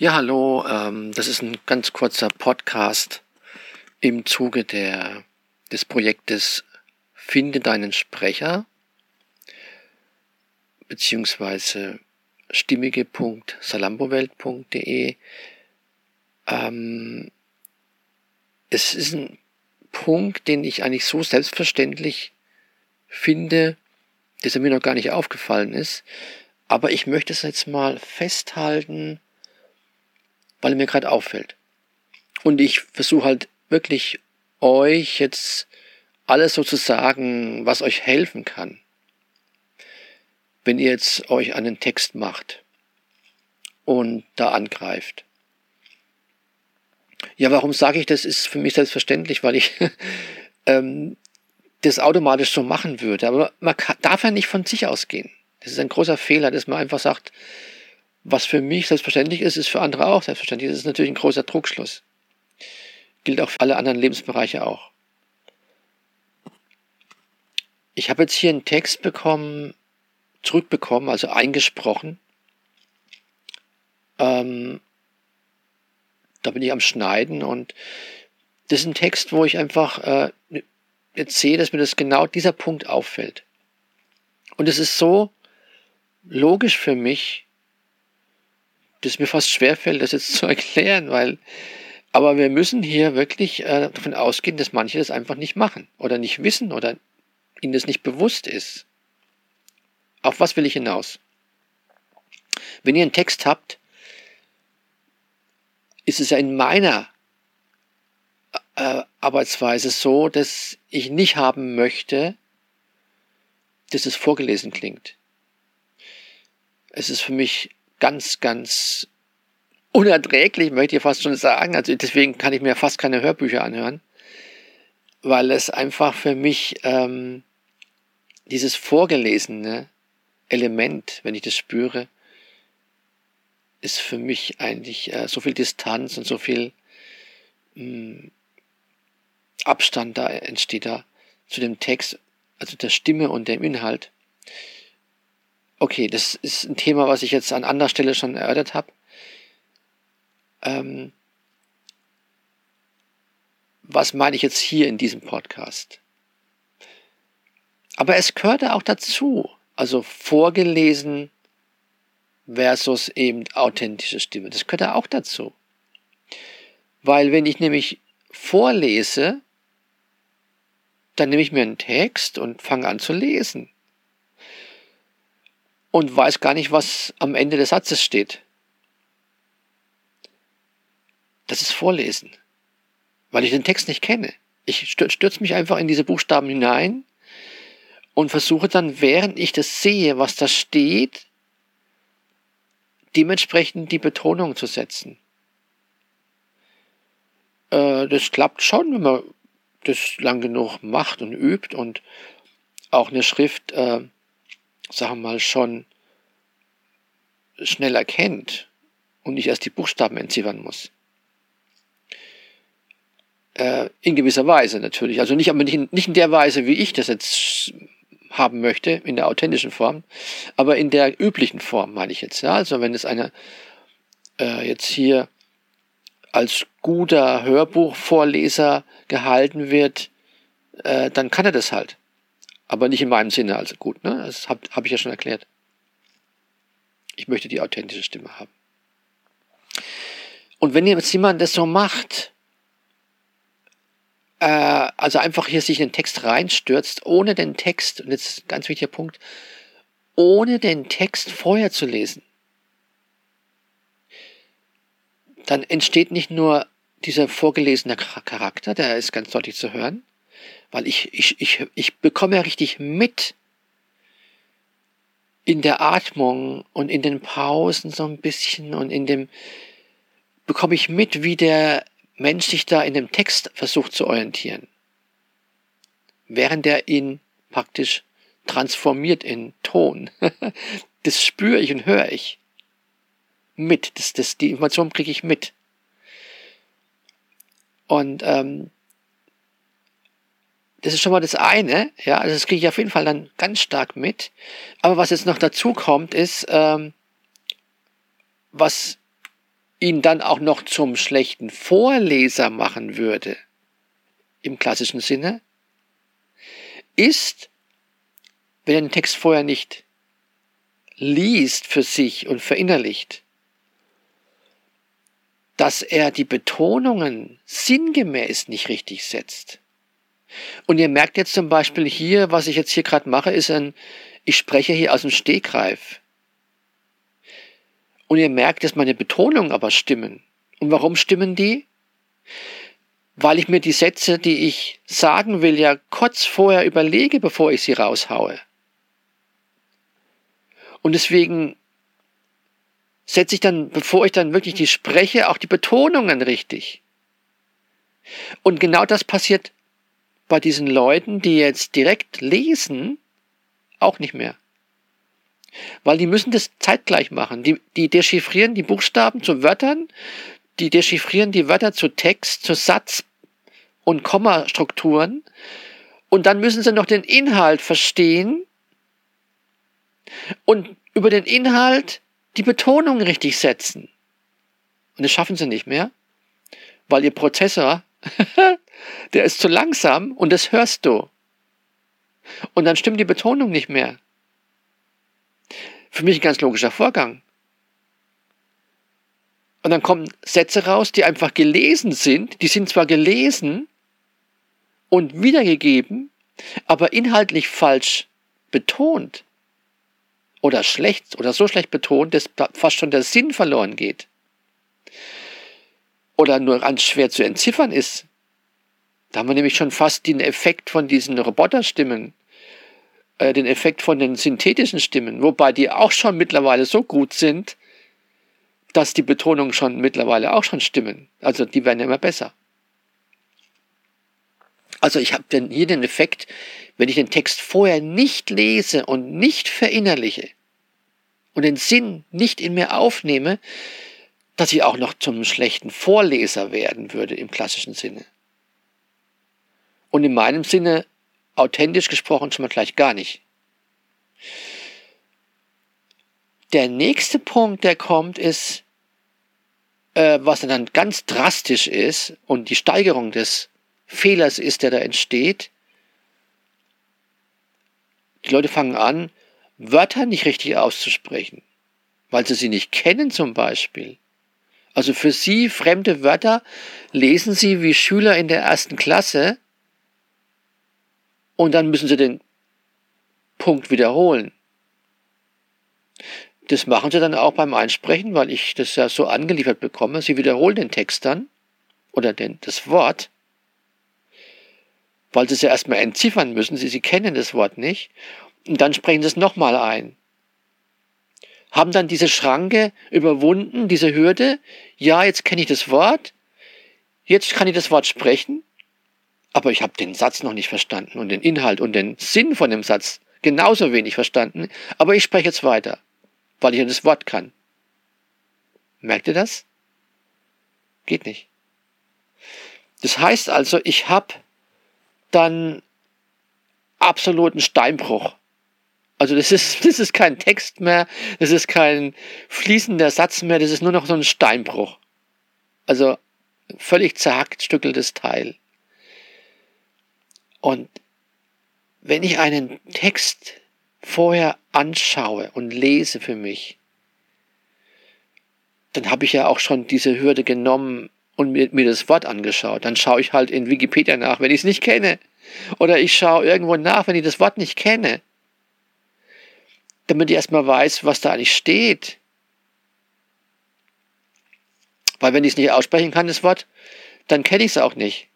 Ja, hallo, ähm, das ist ein ganz kurzer Podcast im Zuge der, des Projektes Finde deinen Sprecher beziehungsweise stimmige.salambowelt.de. Ähm, es ist ein Punkt, den ich eigentlich so selbstverständlich finde, dass er mir noch gar nicht aufgefallen ist. Aber ich möchte es jetzt mal festhalten, weil er mir gerade auffällt. Und ich versuche halt wirklich euch jetzt alles so zu sagen, was euch helfen kann. Wenn ihr jetzt euch einen Text macht und da angreift. Ja, warum sage ich das? Ist für mich selbstverständlich, weil ich ähm, das automatisch so machen würde. Aber man kann, darf ja nicht von sich ausgehen. Das ist ein großer Fehler, dass man einfach sagt, was für mich selbstverständlich ist, ist für andere auch selbstverständlich. Das ist natürlich ein großer Druckschluss. Gilt auch für alle anderen Lebensbereiche auch. Ich habe jetzt hier einen Text bekommen, zurückbekommen, also eingesprochen. Ähm, da bin ich am Schneiden und das ist ein Text, wo ich einfach äh, jetzt sehe, dass mir das genau dieser Punkt auffällt. Und es ist so logisch für mich, dass mir fast schwerfällt, das jetzt zu erklären, weil, aber wir müssen hier wirklich äh, davon ausgehen, dass manche das einfach nicht machen oder nicht wissen oder ihnen das nicht bewusst ist. Auf was will ich hinaus? Wenn ihr einen Text habt, ist es ja in meiner äh, Arbeitsweise so, dass ich nicht haben möchte, dass es vorgelesen klingt. Es ist für mich ganz, ganz unerträglich, möchte ich fast schon sagen. Also deswegen kann ich mir fast keine Hörbücher anhören, weil es einfach für mich ähm, dieses vorgelesene Element, wenn ich das spüre, ist für mich eigentlich äh, so viel Distanz und so viel mh, hm, Abstand da entsteht da zu dem Text, also der Stimme und dem Inhalt. Okay, das ist ein Thema, was ich jetzt an anderer Stelle schon erörtert habe. Ähm, was meine ich jetzt hier in diesem Podcast? Aber es gehörte auch dazu, also vorgelesen versus eben authentische Stimme. Das gehört auch dazu. Weil wenn ich nämlich vorlese, dann nehme ich mir einen Text und fange an zu lesen und weiß gar nicht, was am Ende des Satzes steht. Das ist Vorlesen, weil ich den Text nicht kenne. Ich stürze mich einfach in diese Buchstaben hinein und versuche dann, während ich das sehe, was da steht, dementsprechend die Betonung zu setzen. Äh, das klappt schon, wenn man das lang genug macht und übt und auch eine Schrift äh, sagen wir mal, schon schnell erkennt und nicht erst die Buchstaben entziffern muss. Äh, in gewisser Weise natürlich. Also nicht, aber nicht in, nicht in der Weise, wie ich das jetzt haben möchte, in der authentischen Form, aber in der üblichen Form, meine ich jetzt. Ja? Also wenn es eine äh, jetzt hier als guter Hörbuchvorleser gehalten wird, äh, dann kann er das halt. Aber nicht in meinem Sinne, also gut, ne? Das habe hab ich ja schon erklärt. Ich möchte die authentische Stimme haben. Und wenn jetzt jemand das so macht, äh, also einfach hier sich in den Text reinstürzt, ohne den Text, und jetzt ist ein ganz wichtiger Punkt, ohne den Text vorher zu lesen, dann entsteht nicht nur dieser vorgelesene Charakter, der ist ganz deutlich zu hören, weil ich, ich, ich, ich bekomme ja richtig mit in der Atmung und in den Pausen so ein bisschen und in dem, bekomme ich mit, wie der Mensch sich da in dem Text versucht zu orientieren. Während er ihn praktisch transformiert in Ton. das spüre ich und höre ich mit. Das, das, die Information kriege ich mit. Und ähm, das ist schon mal das eine, ja, also das kriege ich auf jeden Fall dann ganz stark mit. Aber was jetzt noch dazu kommt, ist, ähm, was ihn dann auch noch zum schlechten Vorleser machen würde, im klassischen Sinne, ist, wenn er den Text vorher nicht liest für sich und verinnerlicht, dass er die Betonungen sinngemäß nicht richtig setzt. Und ihr merkt jetzt zum Beispiel hier, was ich jetzt hier gerade mache, ist ein, ich spreche hier aus dem Stegreif. Und ihr merkt, dass meine Betonungen aber stimmen. Und warum stimmen die? Weil ich mir die Sätze, die ich sagen will, ja kurz vorher überlege, bevor ich sie raushaue. Und deswegen setze ich dann, bevor ich dann wirklich die spreche, auch die Betonungen richtig. Und genau das passiert bei diesen Leuten, die jetzt direkt lesen, auch nicht mehr. Weil die müssen das zeitgleich machen. Die, die dechiffrieren die Buchstaben zu Wörtern, die dechiffrieren die Wörter zu Text, zu Satz und Kommastrukturen und dann müssen sie noch den Inhalt verstehen und über den Inhalt die Betonung richtig setzen. Und das schaffen sie nicht mehr, weil ihr Prozessor, der ist zu langsam und das hörst du. Und dann stimmt die Betonung nicht mehr. Für mich ein ganz logischer Vorgang. Und dann kommen Sätze raus, die einfach gelesen sind. Die sind zwar gelesen und wiedergegeben, aber inhaltlich falsch betont oder schlecht oder so schlecht betont, dass fast schon der Sinn verloren geht. Oder nur ganz schwer zu entziffern ist. Da haben wir nämlich schon fast den Effekt von diesen Roboterstimmen, äh, den Effekt von den synthetischen Stimmen, wobei die auch schon mittlerweile so gut sind, dass die Betonungen schon mittlerweile auch schon stimmen. Also die werden immer besser. Also ich habe hier den Effekt, wenn ich den Text vorher nicht lese und nicht verinnerliche und den Sinn nicht in mir aufnehme, dass ich auch noch zum schlechten Vorleser werden würde im klassischen Sinne. Und in meinem Sinne, authentisch gesprochen, schon mal gleich gar nicht. Der nächste Punkt, der kommt, ist, äh, was dann ganz drastisch ist und die Steigerung des Fehlers ist, der da entsteht. Die Leute fangen an, Wörter nicht richtig auszusprechen, weil sie sie nicht kennen zum Beispiel. Also für sie fremde Wörter lesen sie wie Schüler in der ersten Klasse und dann müssen sie den Punkt wiederholen. Das machen sie dann auch beim Einsprechen, weil ich das ja so angeliefert bekomme. Sie wiederholen den Text dann oder den, das Wort weil sie es ja erstmal entziffern müssen. Sie, sie kennen das Wort nicht. Und dann sprechen sie es nochmal ein. Haben dann diese Schranke überwunden, diese Hürde. Ja, jetzt kenne ich das Wort. Jetzt kann ich das Wort sprechen. Aber ich habe den Satz noch nicht verstanden und den Inhalt und den Sinn von dem Satz genauso wenig verstanden. Aber ich spreche jetzt weiter, weil ich das Wort kann. Merkt ihr das? Geht nicht. Das heißt also, ich habe dann absoluten Steinbruch. Also das ist, das ist kein Text mehr, das ist kein fließender Satz mehr, das ist nur noch so ein Steinbruch. Also völlig zerhackt stückeltes Teil. Und wenn ich einen Text vorher anschaue und lese für mich, dann habe ich ja auch schon diese Hürde genommen, und mir, mir das Wort angeschaut. Dann schaue ich halt in Wikipedia nach, wenn ich es nicht kenne. Oder ich schaue irgendwo nach, wenn ich das Wort nicht kenne. Damit ich erstmal weiß, was da eigentlich steht. Weil wenn ich es nicht aussprechen kann, das Wort, dann kenne ich es auch nicht.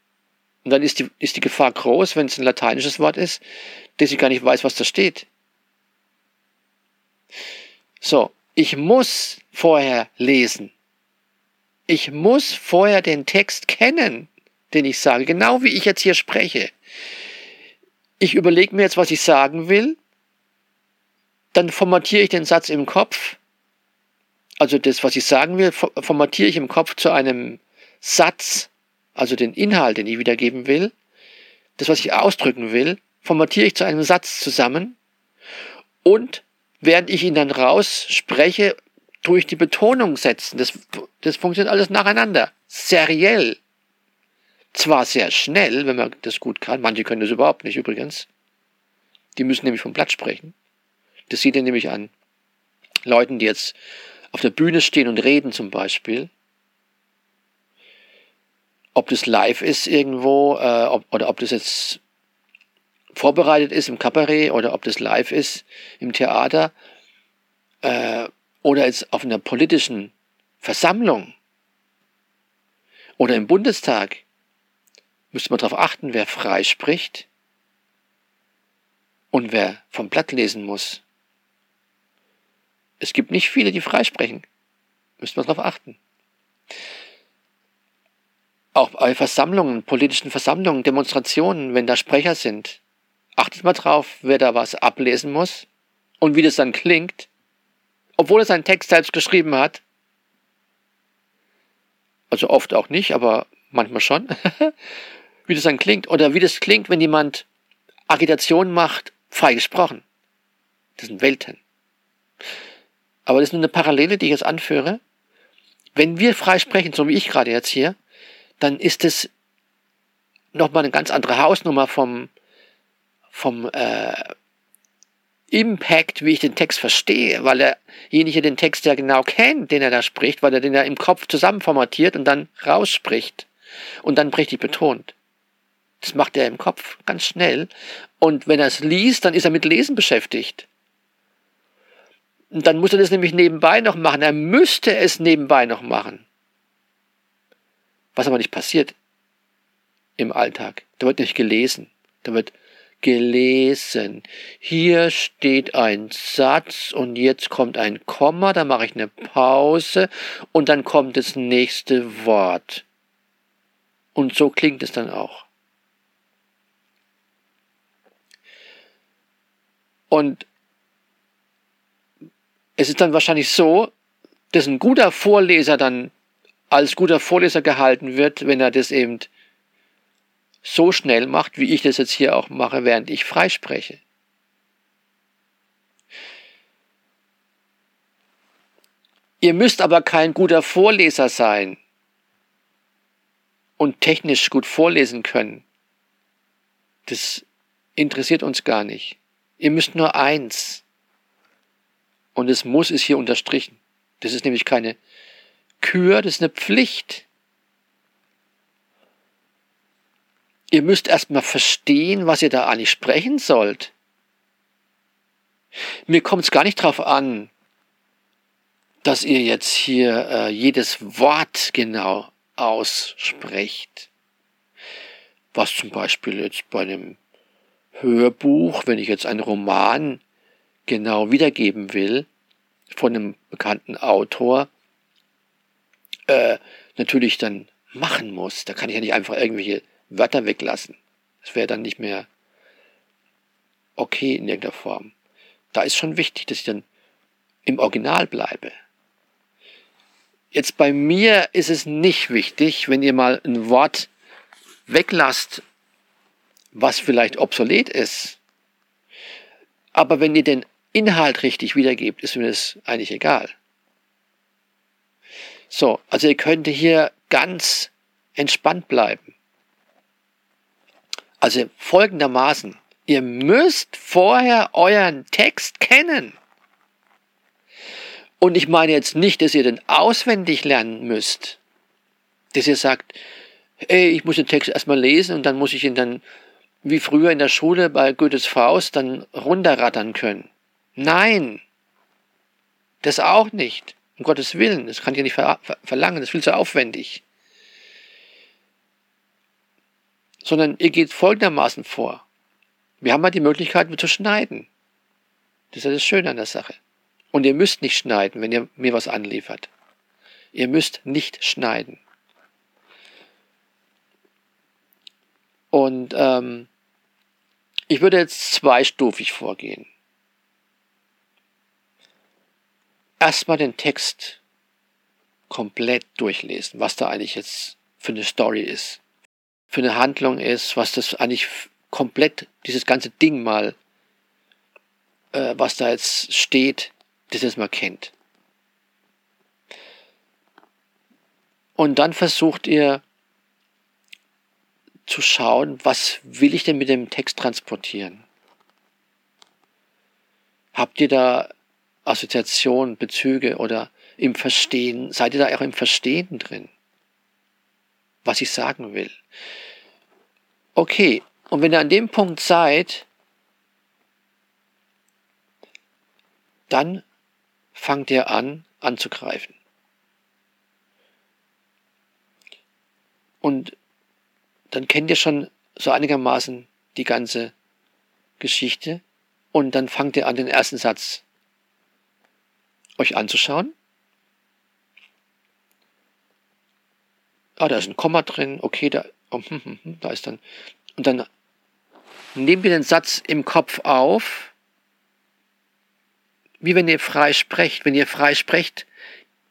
Und dann ist die, ist die Gefahr groß, wenn es ein lateinisches Wort ist, dass ich gar nicht weiß, was da steht. So, ich muss vorher lesen. Ich muss vorher den Text kennen, den ich sage, genau wie ich jetzt hier spreche. Ich überlege mir jetzt, was ich sagen will, dann formatiere ich den Satz im Kopf, also das, was ich sagen will, formatiere ich im Kopf zu einem Satz, also den Inhalt, den ich wiedergeben will, das, was ich ausdrücken will, formatiere ich zu einem Satz zusammen und während ich ihn dann rausspreche, tue ich die Betonung setzen. Das, das funktioniert alles nacheinander. Seriell. Zwar sehr schnell, wenn man das gut kann. Manche können das überhaupt nicht übrigens. Die müssen nämlich vom Blatt sprechen. Das sieht ihr nämlich an Leuten, die jetzt auf der Bühne stehen und reden zum Beispiel. Ob das live ist irgendwo äh, ob, oder ob das jetzt vorbereitet ist im Kabarett oder ob das live ist im Theater äh, oder jetzt auf einer politischen Versammlung oder im Bundestag, müsste man darauf achten, wer frei spricht und wer vom Blatt lesen muss. Es gibt nicht viele, die frei sprechen. Müsste man darauf achten. Auch bei Versammlungen, politischen Versammlungen, Demonstrationen, wenn da Sprecher sind, achtet mal drauf, wer da was ablesen muss und wie das dann klingt obwohl er seinen Text selbst geschrieben hat. Also oft auch nicht, aber manchmal schon. wie das dann klingt. Oder wie das klingt, wenn jemand Agitation macht, frei gesprochen. Das sind Welten. Aber das ist nur eine Parallele, die ich jetzt anführe. Wenn wir frei sprechen, so wie ich gerade jetzt hier, dann ist es nochmal eine ganz andere Hausnummer vom, vom äh, Impact, wie ich den Text verstehe, weil derjenige den Text ja genau kennt, den er da spricht, weil er den ja im Kopf zusammenformatiert und dann rausspricht und dann richtig betont. Das macht er im Kopf ganz schnell. Und wenn er es liest, dann ist er mit Lesen beschäftigt. Und dann muss er das nämlich nebenbei noch machen. Er müsste es nebenbei noch machen. Was aber nicht passiert im Alltag. Da wird nicht gelesen. Da wird gelesen. Hier steht ein Satz und jetzt kommt ein Komma, da mache ich eine Pause und dann kommt das nächste Wort. Und so klingt es dann auch. Und es ist dann wahrscheinlich so, dass ein guter Vorleser dann als guter Vorleser gehalten wird, wenn er das eben so schnell macht, wie ich das jetzt hier auch mache, während ich freispreche. Ihr müsst aber kein guter Vorleser sein und technisch gut vorlesen können. Das interessiert uns gar nicht. Ihr müsst nur eins. Und es muss ist hier unterstrichen. Das ist nämlich keine Kür, das ist eine Pflicht. Ihr müsst erstmal verstehen, was ihr da eigentlich sprechen sollt. Mir kommt es gar nicht darauf an, dass ihr jetzt hier äh, jedes Wort genau aussprecht. Was zum Beispiel jetzt bei einem Hörbuch, wenn ich jetzt einen Roman genau wiedergeben will, von einem bekannten Autor, äh, natürlich dann machen muss. Da kann ich ja nicht einfach irgendwelche Wörter weglassen. Das wäre dann nicht mehr okay in irgendeiner Form. Da ist schon wichtig, dass ich dann im Original bleibe. Jetzt bei mir ist es nicht wichtig, wenn ihr mal ein Wort weglasst, was vielleicht obsolet ist. Aber wenn ihr den Inhalt richtig wiedergebt, ist mir das eigentlich egal. So, also ihr könnt hier ganz entspannt bleiben. Also folgendermaßen, ihr müsst vorher euren Text kennen. Und ich meine jetzt nicht, dass ihr den auswendig lernen müsst. Dass ihr sagt, ey, ich muss den Text erstmal lesen und dann muss ich ihn dann, wie früher in der Schule bei Goethes Faust, dann runterrattern können. Nein, das auch nicht. Um Gottes Willen, das kann ich ja nicht verlangen, das ist viel zu aufwendig. sondern ihr geht folgendermaßen vor. Wir haben ja die Möglichkeit, zu schneiden. Das ist das Schöne an der Sache. Und ihr müsst nicht schneiden, wenn ihr mir was anliefert. Ihr müsst nicht schneiden. Und ähm, ich würde jetzt zweistufig vorgehen. Erstmal den Text komplett durchlesen, was da eigentlich jetzt für eine Story ist für eine Handlung ist, was das eigentlich komplett, dieses ganze Ding mal, äh, was da jetzt steht, das jetzt mal kennt. Und dann versucht ihr zu schauen, was will ich denn mit dem Text transportieren? Habt ihr da Assoziationen, Bezüge oder im Verstehen, seid ihr da auch im Verstehen drin, was ich sagen will? Okay, und wenn ihr an dem Punkt seid, dann fangt ihr an anzugreifen. Und dann kennt ihr schon so einigermaßen die ganze Geschichte und dann fangt ihr an, den ersten Satz euch anzuschauen. Ah, da ist ein Komma drin, okay, da, oh, hm, hm, hm, da ist dann. Und dann nehmt ihr den Satz im Kopf auf, wie wenn ihr frei sprecht. Wenn ihr frei sprecht,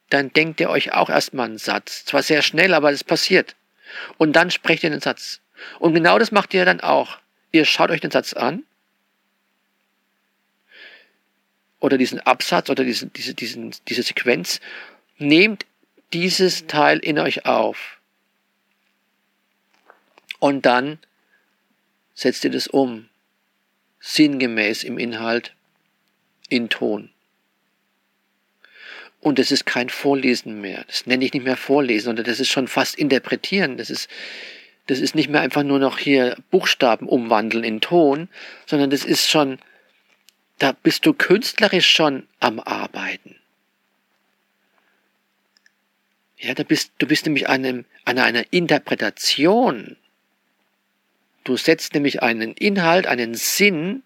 dann denkt ihr euch auch erstmal einen Satz. Zwar sehr schnell, aber es passiert. Und dann sprecht ihr den Satz. Und genau das macht ihr dann auch. Ihr schaut euch den Satz an oder diesen Absatz oder diesen, diese, diesen, diese Sequenz, nehmt dieses Teil in euch auf. Und dann setzt ihr das um, sinngemäß im Inhalt, in Ton. Und das ist kein Vorlesen mehr. Das nenne ich nicht mehr Vorlesen, sondern das ist schon fast Interpretieren. Das ist, das ist nicht mehr einfach nur noch hier Buchstaben umwandeln in Ton, sondern das ist schon da bist du künstlerisch schon am Arbeiten. Ja, da bist, du bist nämlich an, einem, an einer Interpretation. Du setzt nämlich einen Inhalt, einen Sinn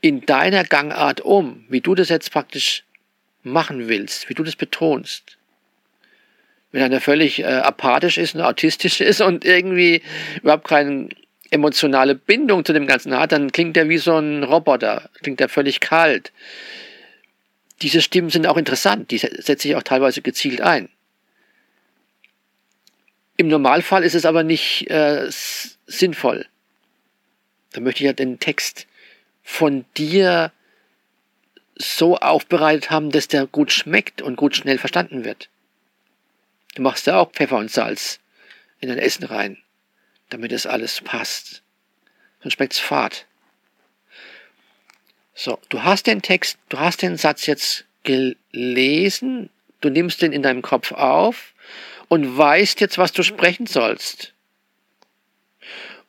in deiner Gangart um, wie du das jetzt praktisch machen willst, wie du das betonst. Wenn einer völlig äh, apathisch ist und autistisch ist und irgendwie überhaupt keinen emotionale Bindung zu dem Ganzen hat, dann klingt er wie so ein Roboter, klingt er völlig kalt. Diese Stimmen sind auch interessant, die setze ich auch teilweise gezielt ein. Im Normalfall ist es aber nicht äh, sinnvoll. Da möchte ich ja den Text von dir so aufbereitet haben, dass der gut schmeckt und gut schnell verstanden wird. Du machst ja auch Pfeffer und Salz in dein Essen rein damit es alles passt. Sonst schmeckt's fad. So, du hast den Text, du hast den Satz jetzt gelesen, du nimmst den in deinem Kopf auf und weißt jetzt, was du sprechen sollst.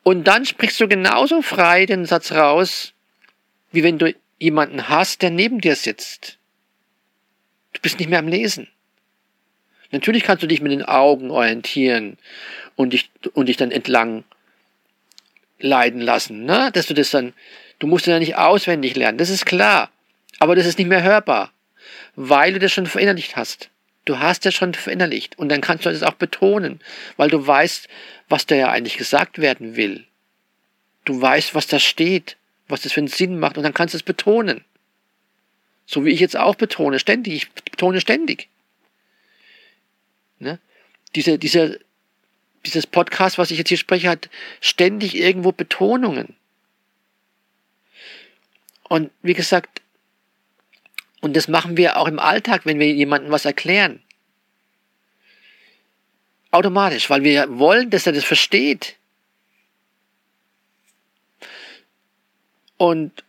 Und dann sprichst du genauso frei den Satz raus, wie wenn du jemanden hast, der neben dir sitzt. Du bist nicht mehr am Lesen. Natürlich kannst du dich mit den Augen orientieren und dich, und dich dann entlang leiden lassen, ne? Dass du das dann, du musst ja nicht auswendig lernen, das ist klar. Aber das ist nicht mehr hörbar, weil du das schon verinnerlicht hast. Du hast das schon verinnerlicht und dann kannst du das auch betonen, weil du weißt, was da ja eigentlich gesagt werden will. Du weißt, was da steht, was das für einen Sinn macht und dann kannst du es betonen. So wie ich jetzt auch betone, ständig. Ich betone ständig. Ne? Diese, diese, dieses Podcast, was ich jetzt hier spreche, hat ständig irgendwo Betonungen. Und wie gesagt, und das machen wir auch im Alltag, wenn wir jemandem was erklären. Automatisch, weil wir wollen, dass er das versteht. Und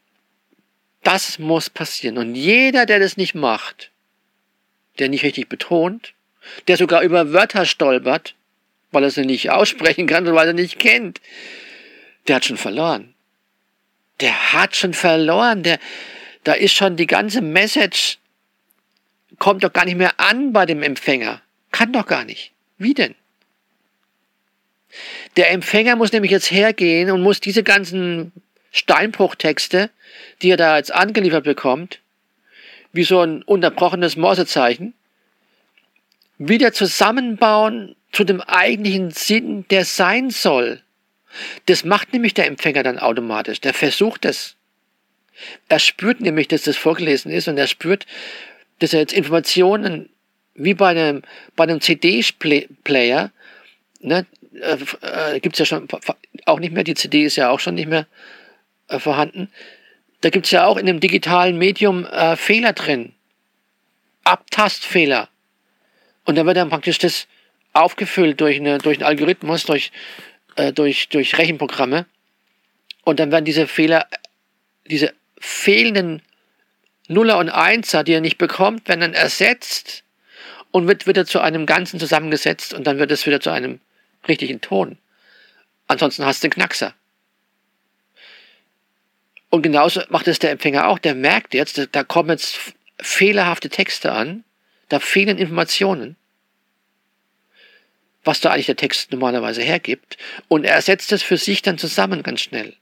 das muss passieren. Und jeder, der das nicht macht, der nicht richtig betont, der sogar über Wörter stolpert, weil er sie nicht aussprechen kann und weil er nicht kennt, der hat schon verloren. Der hat schon verloren. Der, da ist schon die ganze Message, kommt doch gar nicht mehr an bei dem Empfänger. Kann doch gar nicht. Wie denn? Der Empfänger muss nämlich jetzt hergehen und muss diese ganzen Steinbruchtexte, die er da jetzt angeliefert bekommt, wie so ein unterbrochenes Morsezeichen, wieder zusammenbauen zu dem eigentlichen Sinn, der sein soll. Das macht nämlich der Empfänger dann automatisch. Der versucht es. Er spürt nämlich, dass das vorgelesen ist und er spürt, dass er jetzt Informationen wie bei einem, bei einem CD-Player, ne, äh, äh, gibt es ja schon auch nicht mehr, die CD ist ja auch schon nicht mehr äh, vorhanden. Da gibt es ja auch in dem digitalen Medium äh, Fehler drin. Abtastfehler. Und dann wird dann praktisch das aufgefüllt durch, eine, durch einen Algorithmus, durch, äh, durch, durch Rechenprogramme. Und dann werden diese Fehler, diese fehlenden Nuller und Einser, die er nicht bekommt, werden dann ersetzt und wird wieder zu einem Ganzen zusammengesetzt und dann wird es wieder zu einem richtigen Ton. Ansonsten hast du einen Knackser. Und genauso macht es der Empfänger auch. Der merkt jetzt, da kommen jetzt fehlerhafte Texte an, da fehlen Informationen, was da eigentlich der Text normalerweise hergibt. Und er setzt es für sich dann zusammen ganz schnell.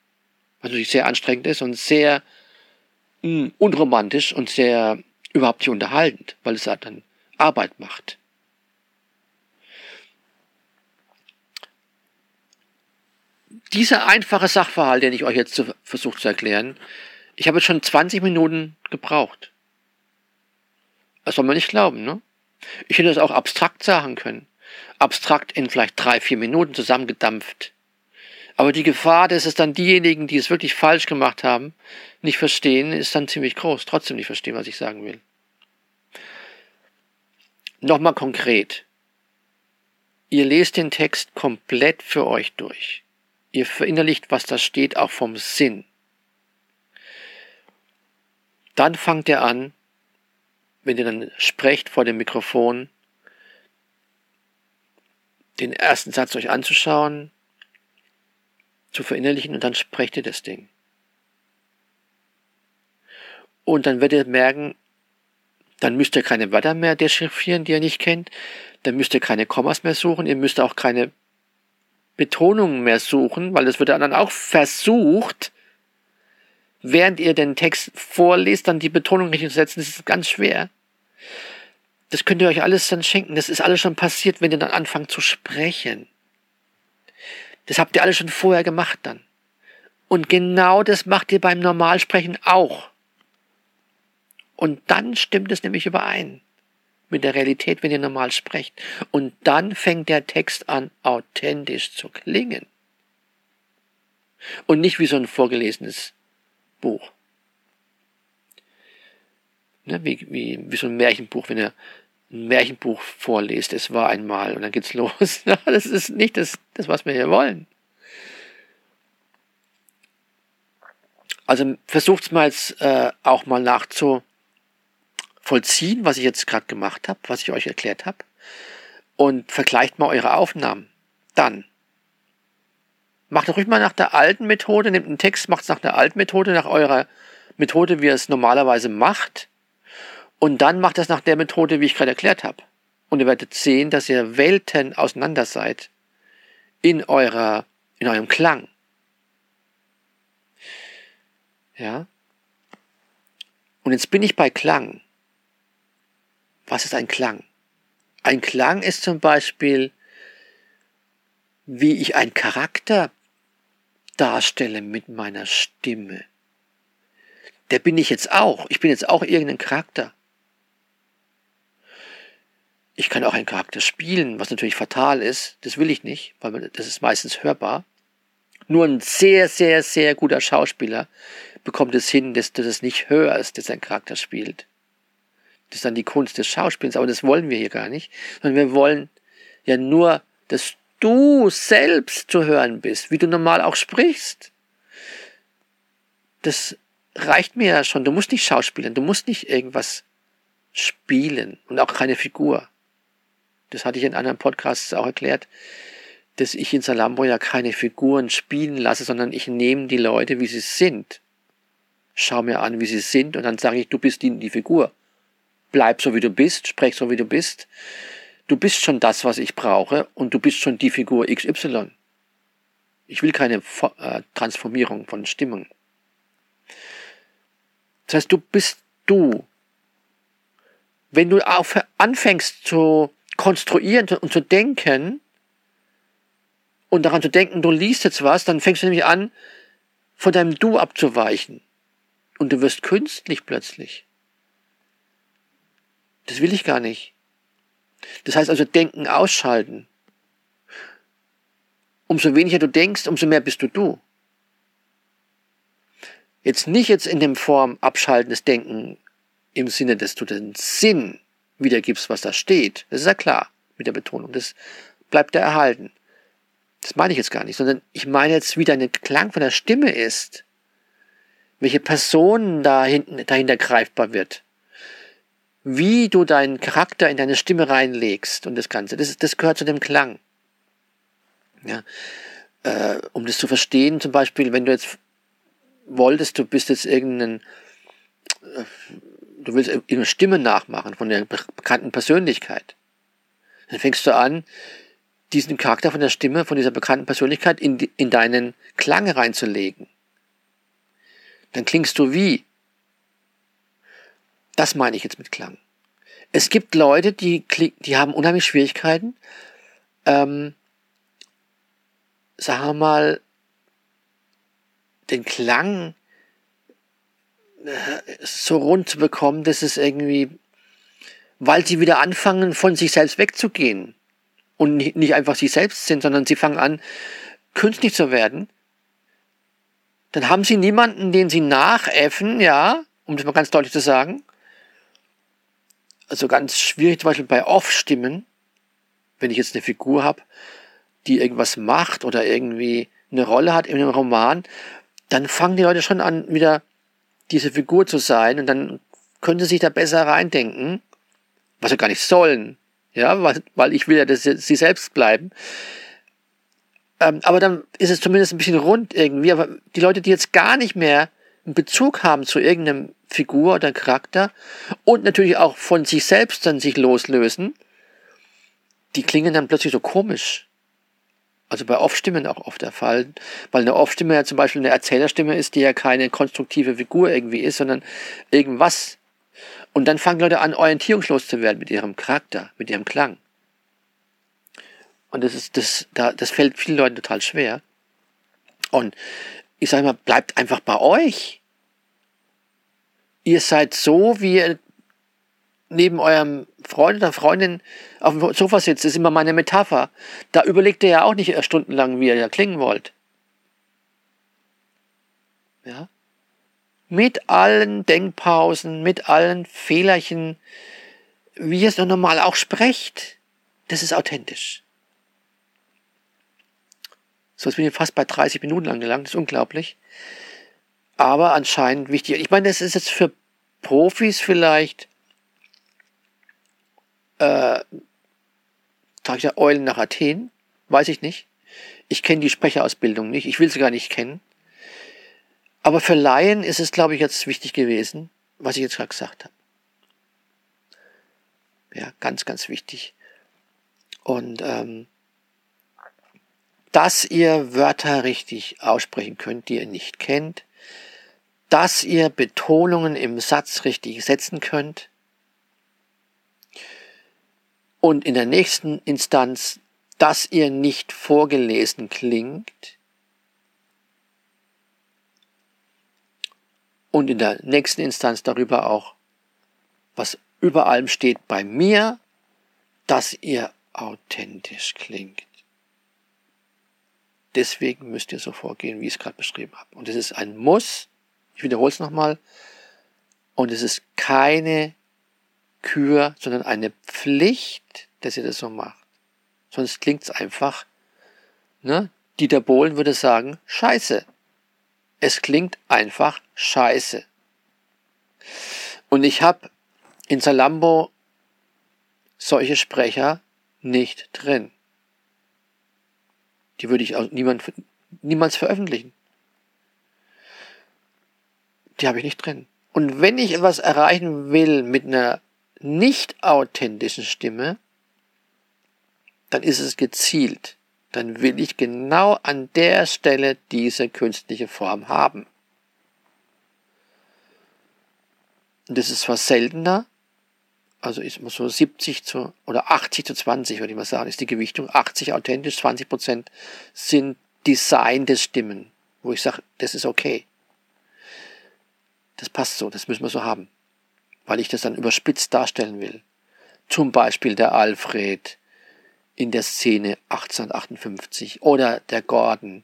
Was natürlich sehr anstrengend ist und sehr mh, unromantisch und sehr überhaupt nicht unterhaltend, weil es halt dann Arbeit macht. Dieser einfache Sachverhalt, den ich euch jetzt versuche zu erklären, ich habe jetzt schon 20 Minuten gebraucht. Das soll man nicht glauben, ne? Ich hätte das auch abstrakt sagen können. Abstrakt in vielleicht drei, vier Minuten zusammengedampft. Aber die Gefahr, dass es dann diejenigen, die es wirklich falsch gemacht haben, nicht verstehen, ist dann ziemlich groß. Trotzdem nicht verstehen, was ich sagen will. Nochmal konkret. Ihr lest den Text komplett für euch durch. Ihr verinnerlicht, was da steht, auch vom Sinn. Dann fangt ihr an, wenn ihr dann sprecht vor dem Mikrofon, den ersten Satz euch anzuschauen, zu verinnerlichen und dann sprecht ihr das Ding. Und dann werdet ihr merken, dann müsst ihr keine Wörter mehr dechiffrieren, die ihr nicht kennt. Dann müsst ihr keine Kommas mehr suchen. Ihr müsst auch keine Betonungen mehr suchen, weil es wird dann auch versucht, während ihr den Text vorlest, dann die Betonung richtig zu setzen. Das ist ganz schwer. Das könnt ihr euch alles dann schenken. Das ist alles schon passiert, wenn ihr dann anfangt zu sprechen. Das habt ihr alles schon vorher gemacht dann. Und genau das macht ihr beim Normalsprechen auch. Und dann stimmt es nämlich überein mit der Realität, wenn ihr normal sprecht. Und dann fängt der Text an, authentisch zu klingen. Und nicht wie so ein vorgelesenes Buch. Ne, wie, wie, wie so ein Märchenbuch, wenn ihr ein Märchenbuch vorlest, es war einmal und dann geht's los. das ist nicht das, das, was wir hier wollen. Also versucht's mal jetzt äh, auch mal nachzuvollziehen, was ich jetzt gerade gemacht habe, was ich euch erklärt habe. Und vergleicht mal eure Aufnahmen. Dann macht ruhig mal nach der alten Methode, nehmt einen Text, macht es nach der alten Methode, nach eurer Methode, wie ihr es normalerweise macht. Und dann macht das nach der Methode, wie ich gerade erklärt habe. Und ihr werdet sehen, dass ihr Welten auseinander seid in eurer, in eurem Klang. Ja? Und jetzt bin ich bei Klang. Was ist ein Klang? Ein Klang ist zum Beispiel, wie ich einen Charakter darstelle mit meiner Stimme. Der bin ich jetzt auch. Ich bin jetzt auch irgendein Charakter. Ich kann auch einen Charakter spielen, was natürlich fatal ist. Das will ich nicht, weil das ist meistens hörbar. Nur ein sehr, sehr, sehr guter Schauspieler bekommt es hin, dass du das nicht hörst, dass ein Charakter spielt. Das ist dann die Kunst des Schauspiels, aber das wollen wir hier gar nicht, sondern wir wollen ja nur, dass du selbst zu hören bist, wie du normal auch sprichst. Das reicht mir ja schon. Du musst nicht schauspielen, du musst nicht irgendwas spielen und auch keine Figur. Das hatte ich in anderen Podcasts auch erklärt, dass ich in Salambo ja keine Figuren spielen lasse, sondern ich nehme die Leute, wie sie sind. Schau mir an, wie sie sind und dann sage ich, du bist die, die Figur. Bleib so, wie du bist, sprech so, wie du bist. Du bist schon das, was ich brauche und du bist schon die Figur XY. Ich will keine äh, Transformierung von Stimmung. Das heißt, du bist du. Wenn du anfängst zu konstruieren und zu denken und daran zu denken, du liest jetzt was, dann fängst du nämlich an, von deinem Du abzuweichen. Und du wirst künstlich plötzlich. Das will ich gar nicht. Das heißt also Denken ausschalten. Umso weniger du denkst, umso mehr bist du du. Jetzt nicht jetzt in dem Form abschaltendes Denken im Sinne, dass du den Sinn wiedergibst, was da steht. Das ist ja klar. mit der Betonung. Das bleibt da erhalten. Das meine ich jetzt gar nicht, sondern ich meine jetzt, wie dein Klang von der Stimme ist. Welche Person da hinten, dahinter greifbar wird. Wie du deinen Charakter in deine Stimme reinlegst und das Ganze. Das, das gehört zu dem Klang. Ja. Äh, um das zu verstehen, zum Beispiel, wenn du jetzt wolltest, du bist jetzt irgendein, äh, du willst irgendeine Stimme nachmachen von der bekannten Persönlichkeit. Dann fängst du an, diesen Charakter von der Stimme, von dieser bekannten Persönlichkeit in, in deinen Klang reinzulegen. Dann klingst du wie? Das meine ich jetzt mit Klang. Es gibt Leute, die, die haben unheimlich Schwierigkeiten, ähm, sagen wir mal, den Klang so rund zu bekommen, dass es irgendwie, weil sie wieder anfangen, von sich selbst wegzugehen und nicht einfach sie selbst sind, sondern sie fangen an, künstlich zu werden, dann haben sie niemanden, den sie nachäffen, ja, um das mal ganz deutlich zu sagen. Also ganz schwierig zum Beispiel bei Off-Stimmen, wenn ich jetzt eine Figur habe, die irgendwas macht oder irgendwie eine Rolle hat in einem Roman, dann fangen die Leute schon an, wieder diese Figur zu sein und dann können sie sich da besser reindenken, was sie gar nicht sollen ja, weil, ich will ja, dass sie selbst bleiben. Ähm, aber dann ist es zumindest ein bisschen rund irgendwie. Aber die Leute, die jetzt gar nicht mehr einen Bezug haben zu irgendeinem Figur oder Charakter und natürlich auch von sich selbst dann sich loslösen, die klingen dann plötzlich so komisch. Also bei Off-Stimmen auch oft der Fall, weil eine Off-Stimme ja zum Beispiel eine Erzählerstimme ist, die ja keine konstruktive Figur irgendwie ist, sondern irgendwas und dann fangen Leute an, orientierungslos zu werden mit ihrem Charakter, mit ihrem Klang. Und das ist, das, da, das fällt vielen Leuten total schwer. Und ich sage mal, bleibt einfach bei euch. Ihr seid so, wie ihr neben eurem Freund oder Freundin auf dem Sofa sitzt. Ist immer meine Metapher. Da überlegt ihr ja auch nicht stundenlang, wie ihr da klingen wollt. Ja? mit allen Denkpausen, mit allen Fehlerchen, wie es normal auch sprecht. Das ist authentisch. So, jetzt bin ich fast bei 30 Minuten angelangt, das ist unglaublich. Aber anscheinend wichtig. Ich meine, das ist jetzt für Profis vielleicht, äh, ja, Eulen nach Athen, weiß ich nicht. Ich kenne die Sprecherausbildung nicht, ich will sie gar nicht kennen. Aber für Laien ist es, glaube ich, jetzt wichtig gewesen, was ich jetzt gerade gesagt habe. Ja, ganz, ganz wichtig. Und ähm, dass ihr Wörter richtig aussprechen könnt, die ihr nicht kennt, dass ihr Betonungen im Satz richtig setzen könnt und in der nächsten Instanz, dass ihr nicht vorgelesen klingt, und in der nächsten Instanz darüber auch, was über allem steht bei mir, dass ihr authentisch klingt. Deswegen müsst ihr so vorgehen, wie ich es gerade beschrieben habe. Und es ist ein Muss, ich wiederhole es nochmal, und es ist keine Kür, sondern eine Pflicht, dass ihr das so macht. Sonst klingt es einfach, ne? Dieter Bohlen würde sagen, scheiße. Es klingt einfach scheiße. Und ich habe in Salambo solche Sprecher nicht drin. Die würde ich auch niemand, niemals veröffentlichen. Die habe ich nicht drin. Und wenn ich etwas erreichen will mit einer nicht authentischen Stimme, dann ist es gezielt dann will ich genau an der Stelle diese künstliche Form haben. Und das ist zwar seltener, also ist immer so 70 zu, oder 80 zu 20, würde ich mal sagen, ist die Gewichtung. 80 authentisch, 20 Prozent sind Design des Stimmen, wo ich sage, das ist okay. Das passt so, das müssen wir so haben. Weil ich das dann überspitzt darstellen will. Zum Beispiel der Alfred, in der Szene 1858 oder der Gordon,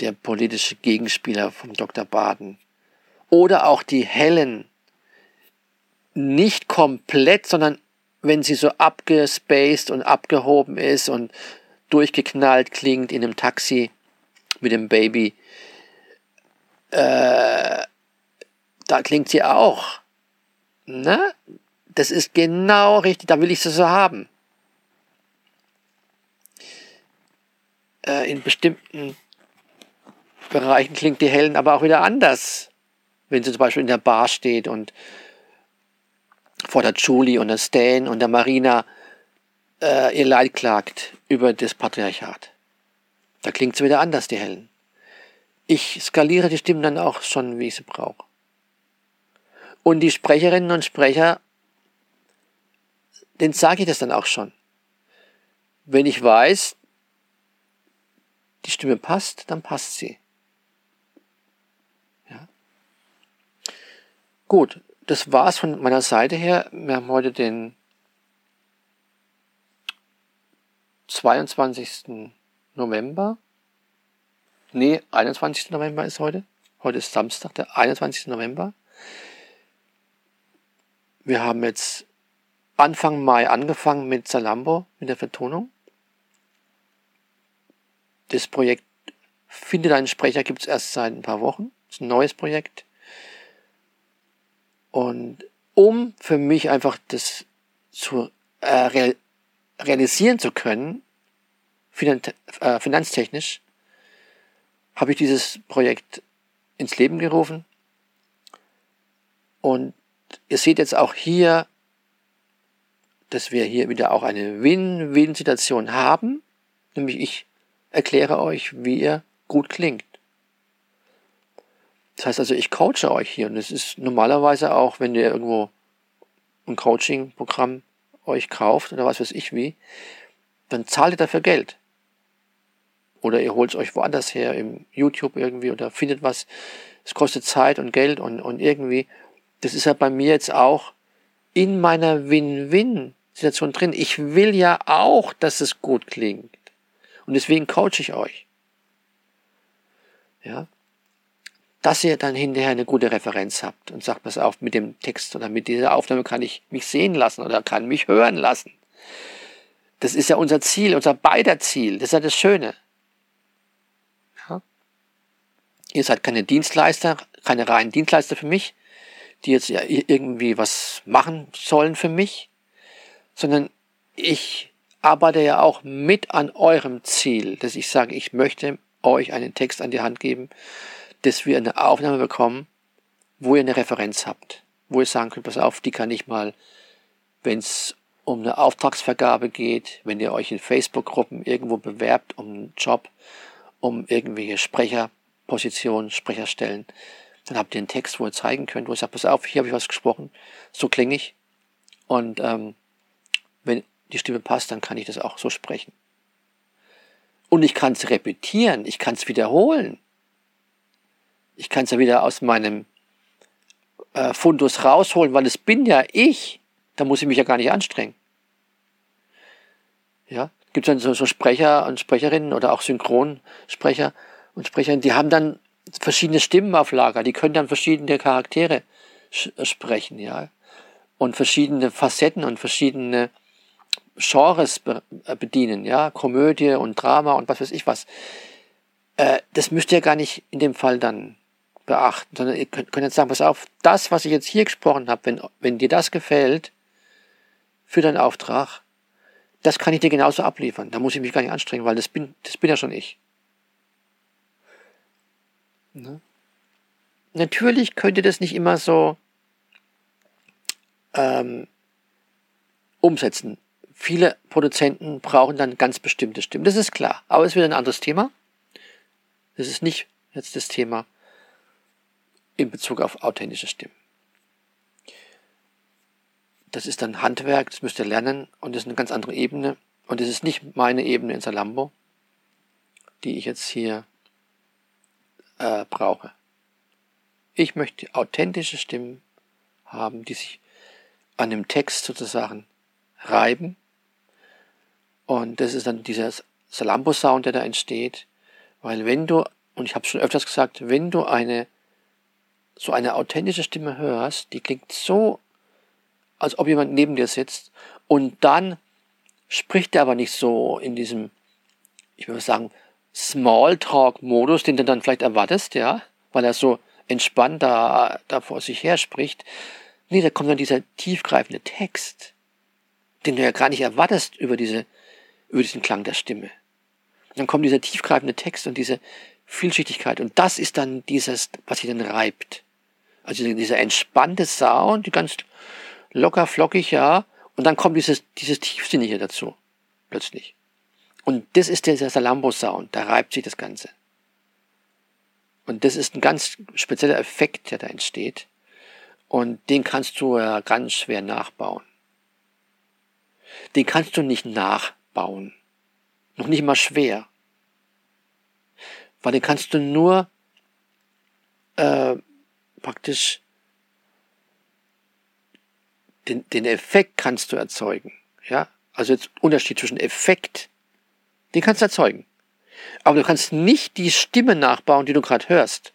der politische Gegenspieler vom Dr. Baden oder auch die Helen nicht komplett, sondern wenn sie so abgespaced und abgehoben ist und durchgeknallt klingt in einem Taxi mit dem Baby, äh, da klingt sie auch. Ne? Das ist genau richtig, da will ich sie so haben. Äh, in bestimmten Bereichen klingt die Helen aber auch wieder anders. Wenn sie zum Beispiel in der Bar steht und vor der Julie und der Stan und der Marina äh, ihr Leid klagt über das Patriarchat. Da klingt es wieder anders, die Helen. Ich skaliere die Stimmen dann auch schon, wie ich sie brauche. Und die Sprecherinnen und Sprecher, denen sage ich das dann auch schon. Wenn ich weiß, die Stimme passt, dann passt sie. Ja. Gut, das war's von meiner Seite her. Wir haben heute den 22. November. Nee, 21. November ist heute. Heute ist Samstag, der 21. November. Wir haben jetzt Anfang Mai angefangen mit Salambo, mit der Vertonung. Das Projekt Findet einen Sprecher gibt es erst seit ein paar Wochen. Das ist ein neues Projekt. Und um für mich einfach das zu äh, realisieren zu können, äh, finanztechnisch, habe ich dieses Projekt ins Leben gerufen. Und ihr seht jetzt auch hier, dass wir hier wieder auch eine Win-Win-Situation haben. Nämlich ich erkläre euch, wie ihr gut klingt. Das heißt also, ich coache euch hier und es ist normalerweise auch, wenn ihr irgendwo ein Coaching-Programm euch kauft oder was weiß ich wie, dann zahlt ihr dafür Geld. Oder ihr holt es euch woanders her, im YouTube irgendwie oder findet was. Es kostet Zeit und Geld und, und irgendwie, das ist ja bei mir jetzt auch in meiner Win-Win-Situation drin. Ich will ja auch, dass es gut klingt. Und deswegen coache ich euch. Ja, dass ihr dann hinterher eine gute Referenz habt und sagt, pass auf, mit dem Text oder mit dieser Aufnahme kann ich mich sehen lassen oder kann mich hören lassen. Das ist ja unser Ziel, unser beider Ziel. Das ist ja das Schöne. Ja? Ihr seid keine Dienstleister, keine reinen Dienstleister für mich, die jetzt irgendwie was machen sollen für mich, sondern ich arbeite ja auch mit an eurem Ziel, dass ich sage, ich möchte euch einen Text an die Hand geben, dass wir eine Aufnahme bekommen, wo ihr eine Referenz habt, wo ihr sagen könnt, pass auf, die kann ich mal, wenn es um eine Auftragsvergabe geht, wenn ihr euch in Facebook-Gruppen irgendwo bewerbt um einen Job, um irgendwelche Sprecherpositionen, Sprecherstellen, dann habt ihr einen Text, wo ihr zeigen könnt, wo ihr sagt, pass auf, hier habe ich was gesprochen, so klinge ich. Und ähm, wenn die Stimme passt, dann kann ich das auch so sprechen. Und ich kann es repetieren, ich kann es wiederholen. Ich kann es ja wieder aus meinem äh, Fundus rausholen, weil es bin ja ich. Da muss ich mich ja gar nicht anstrengen. Ja, gibt es dann so, so Sprecher und Sprecherinnen oder auch Synchronsprecher und Sprecherinnen, die haben dann verschiedene Stimmen auf Lager, die können dann verschiedene Charaktere äh, sprechen, ja. Und verschiedene Facetten und verschiedene Genres äh, bedienen, ja, Komödie und Drama und was weiß ich was. Äh, das müsst ihr gar nicht in dem Fall dann beachten, sondern ihr könnt, könnt jetzt sagen, pass auf, das, was ich jetzt hier gesprochen habe, wenn, wenn dir das gefällt, für deinen Auftrag, das kann ich dir genauso abliefern. Da muss ich mich gar nicht anstrengen, weil das bin, das bin ja schon ich. Ne? Natürlich könnt ihr das nicht immer so ähm, umsetzen. Viele Produzenten brauchen dann ganz bestimmte Stimmen. Das ist klar. Aber es ist wieder ein anderes Thema. Das ist nicht jetzt das Thema in Bezug auf authentische Stimmen. Das ist dann Handwerk, das müsst ihr lernen und das ist eine ganz andere Ebene. Und das ist nicht meine Ebene in Salambo, die ich jetzt hier äh, brauche. Ich möchte authentische Stimmen haben, die sich an dem Text sozusagen reiben. Und das ist dann dieser Salambo-Sound, der da entsteht. Weil wenn du, und ich habe schon öfters gesagt, wenn du eine so eine authentische Stimme hörst, die klingt so, als ob jemand neben dir sitzt Und dann spricht er aber nicht so in diesem, ich würde sagen, Smalltalk-Modus, den du dann vielleicht erwartest, ja, weil er so entspannt da, da vor sich her spricht. Nee, da kommt dann dieser tiefgreifende Text, den du ja gar nicht erwartest über diese, über diesen Klang der Stimme. Und dann kommt dieser tiefgreifende Text und diese Vielschichtigkeit. Und das ist dann dieses, was sich dann reibt. Also dieser entspannte Sound, die ganz locker, flockig, ja. Und dann kommt dieses, dieses Tiefsinnige dazu. Plötzlich. Und das ist der Salambo-Sound. Da reibt sich das Ganze. Und das ist ein ganz spezieller Effekt, der da entsteht. Und den kannst du ja ganz schwer nachbauen. Den kannst du nicht nachbauen. Noch nicht mal schwer. Weil den kannst du nur äh, praktisch den, den Effekt kannst du erzeugen. Ja? Also jetzt Unterschied zwischen Effekt, den kannst du erzeugen. Aber du kannst nicht die Stimme nachbauen, die du gerade hörst.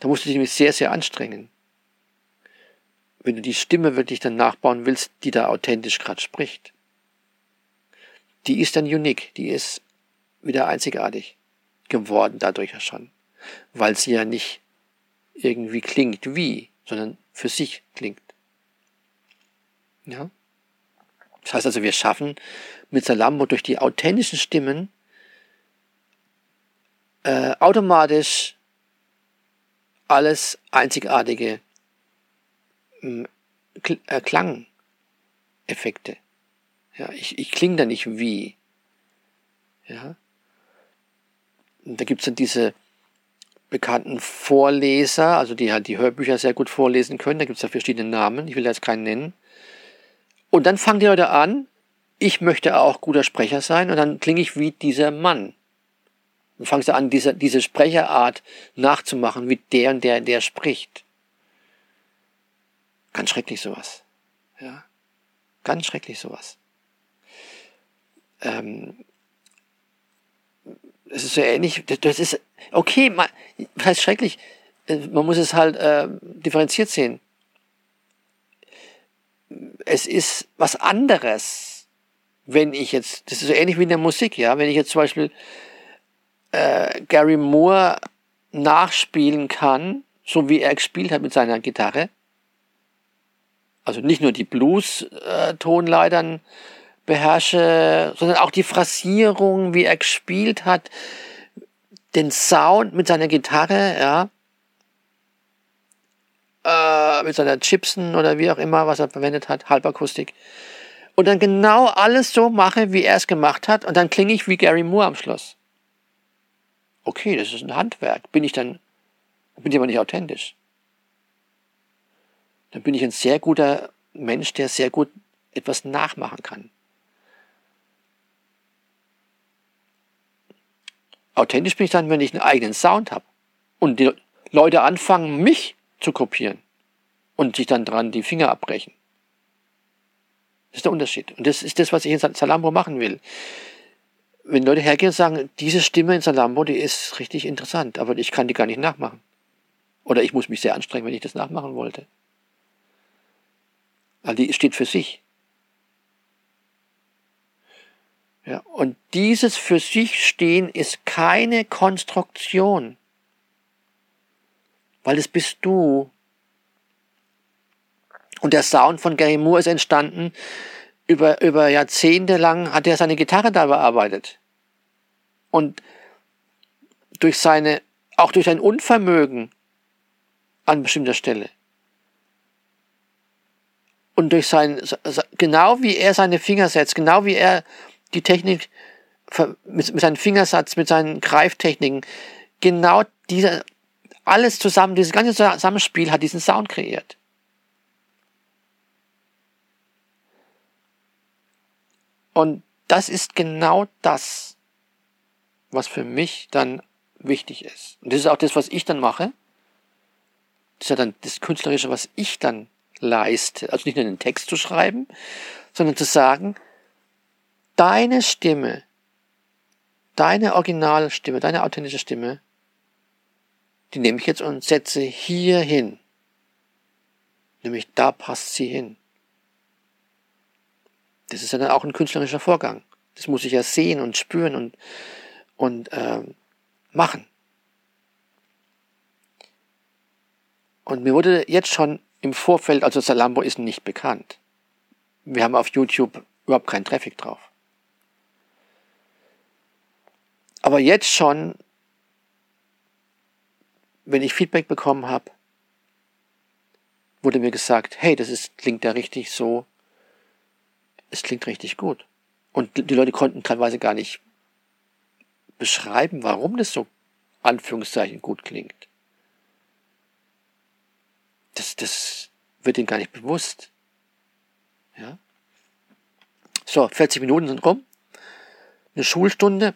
Da musst du dich nämlich sehr, sehr anstrengen. Wenn du die Stimme wirklich dann nachbauen willst, die da authentisch gerade spricht. Die ist dann unique, die ist wieder einzigartig geworden dadurch ja schon. Weil sie ja nicht irgendwie klingt wie, sondern für sich klingt. Ja? Das heißt also, wir schaffen mit Salambo durch die authentischen Stimmen äh, automatisch alles einzigartige äh, Klangeffekte. Ja, ich, ich klinge da nicht wie. Ja. Und da gibt's dann diese bekannten Vorleser, also die halt die Hörbücher sehr gut vorlesen können. Da gibt's ja verschiedene Namen, ich will jetzt keinen nennen. Und dann fangen die Leute an, ich möchte auch guter Sprecher sein und dann klinge ich wie dieser Mann. Dann fangen sie an, diese, diese Sprecherart nachzumachen, wie der und der, der spricht. Ganz schrecklich sowas. Ja. Ganz schrecklich sowas. Ähm, es ist so ähnlich, das ist, okay, man, was heißt schrecklich? Äh, man muss es halt äh, differenziert sehen. Es ist was anderes, wenn ich jetzt, das ist so ähnlich wie in der Musik, ja, wenn ich jetzt zum Beispiel äh, Gary Moore nachspielen kann, so wie er gespielt hat mit seiner Gitarre, also nicht nur die Blues-Tonleitern beherrsche, sondern auch die Phrasierung, wie er gespielt hat, den Sound mit seiner Gitarre, ja, äh, mit seiner Chipsen oder wie auch immer, was er verwendet hat, Halbakustik. Und dann genau alles so mache, wie er es gemacht hat, und dann klinge ich wie Gary Moore am Schluss. Okay, das ist ein Handwerk. Bin ich dann, bin ich aber nicht authentisch dann bin ich ein sehr guter Mensch, der sehr gut etwas nachmachen kann. Authentisch bin ich dann, wenn ich einen eigenen Sound habe und die Leute anfangen, mich zu kopieren und sich dann dran die Finger abbrechen. Das ist der Unterschied. Und das ist das, was ich in Salambo machen will. Wenn Leute hergehen und sagen, diese Stimme in Salambo, die ist richtig interessant, aber ich kann die gar nicht nachmachen. Oder ich muss mich sehr anstrengen, wenn ich das nachmachen wollte. Weil die steht für sich. Ja, und dieses für sich stehen ist keine Konstruktion. Weil es bist du. Und der Sound von Gary Moore ist entstanden, über, über Jahrzehnte lang hat er seine Gitarre da bearbeitet. Und durch seine, auch durch sein Unvermögen an bestimmter Stelle und durch sein, genau wie er seine Finger setzt, genau wie er die Technik mit, mit seinem Fingersatz, mit seinen Greiftechniken, genau diese, alles zusammen, dieses ganze Zusammenspiel hat diesen Sound kreiert. Und das ist genau das, was für mich dann wichtig ist. Und das ist auch das, was ich dann mache. Das ist ja dann das Künstlerische, was ich dann leiste. Also nicht nur einen Text zu schreiben, sondern zu sagen, deine Stimme, deine Originalstimme, deine authentische Stimme, die nehme ich jetzt und setze hier hin. Nämlich da passt sie hin. Das ist ja dann auch ein künstlerischer Vorgang. Das muss ich ja sehen und spüren und, und äh, machen. Und mir wurde jetzt schon im Vorfeld, also Salambo ist nicht bekannt. Wir haben auf YouTube überhaupt keinen Traffic drauf. Aber jetzt schon, wenn ich Feedback bekommen habe, wurde mir gesagt, hey, das ist, klingt ja richtig so, es klingt richtig gut. Und die Leute konnten teilweise gar nicht beschreiben, warum das so Anführungszeichen gut klingt. Das, das wird ihnen gar nicht bewusst. Ja? So, 40 Minuten sind rum. Eine Schulstunde.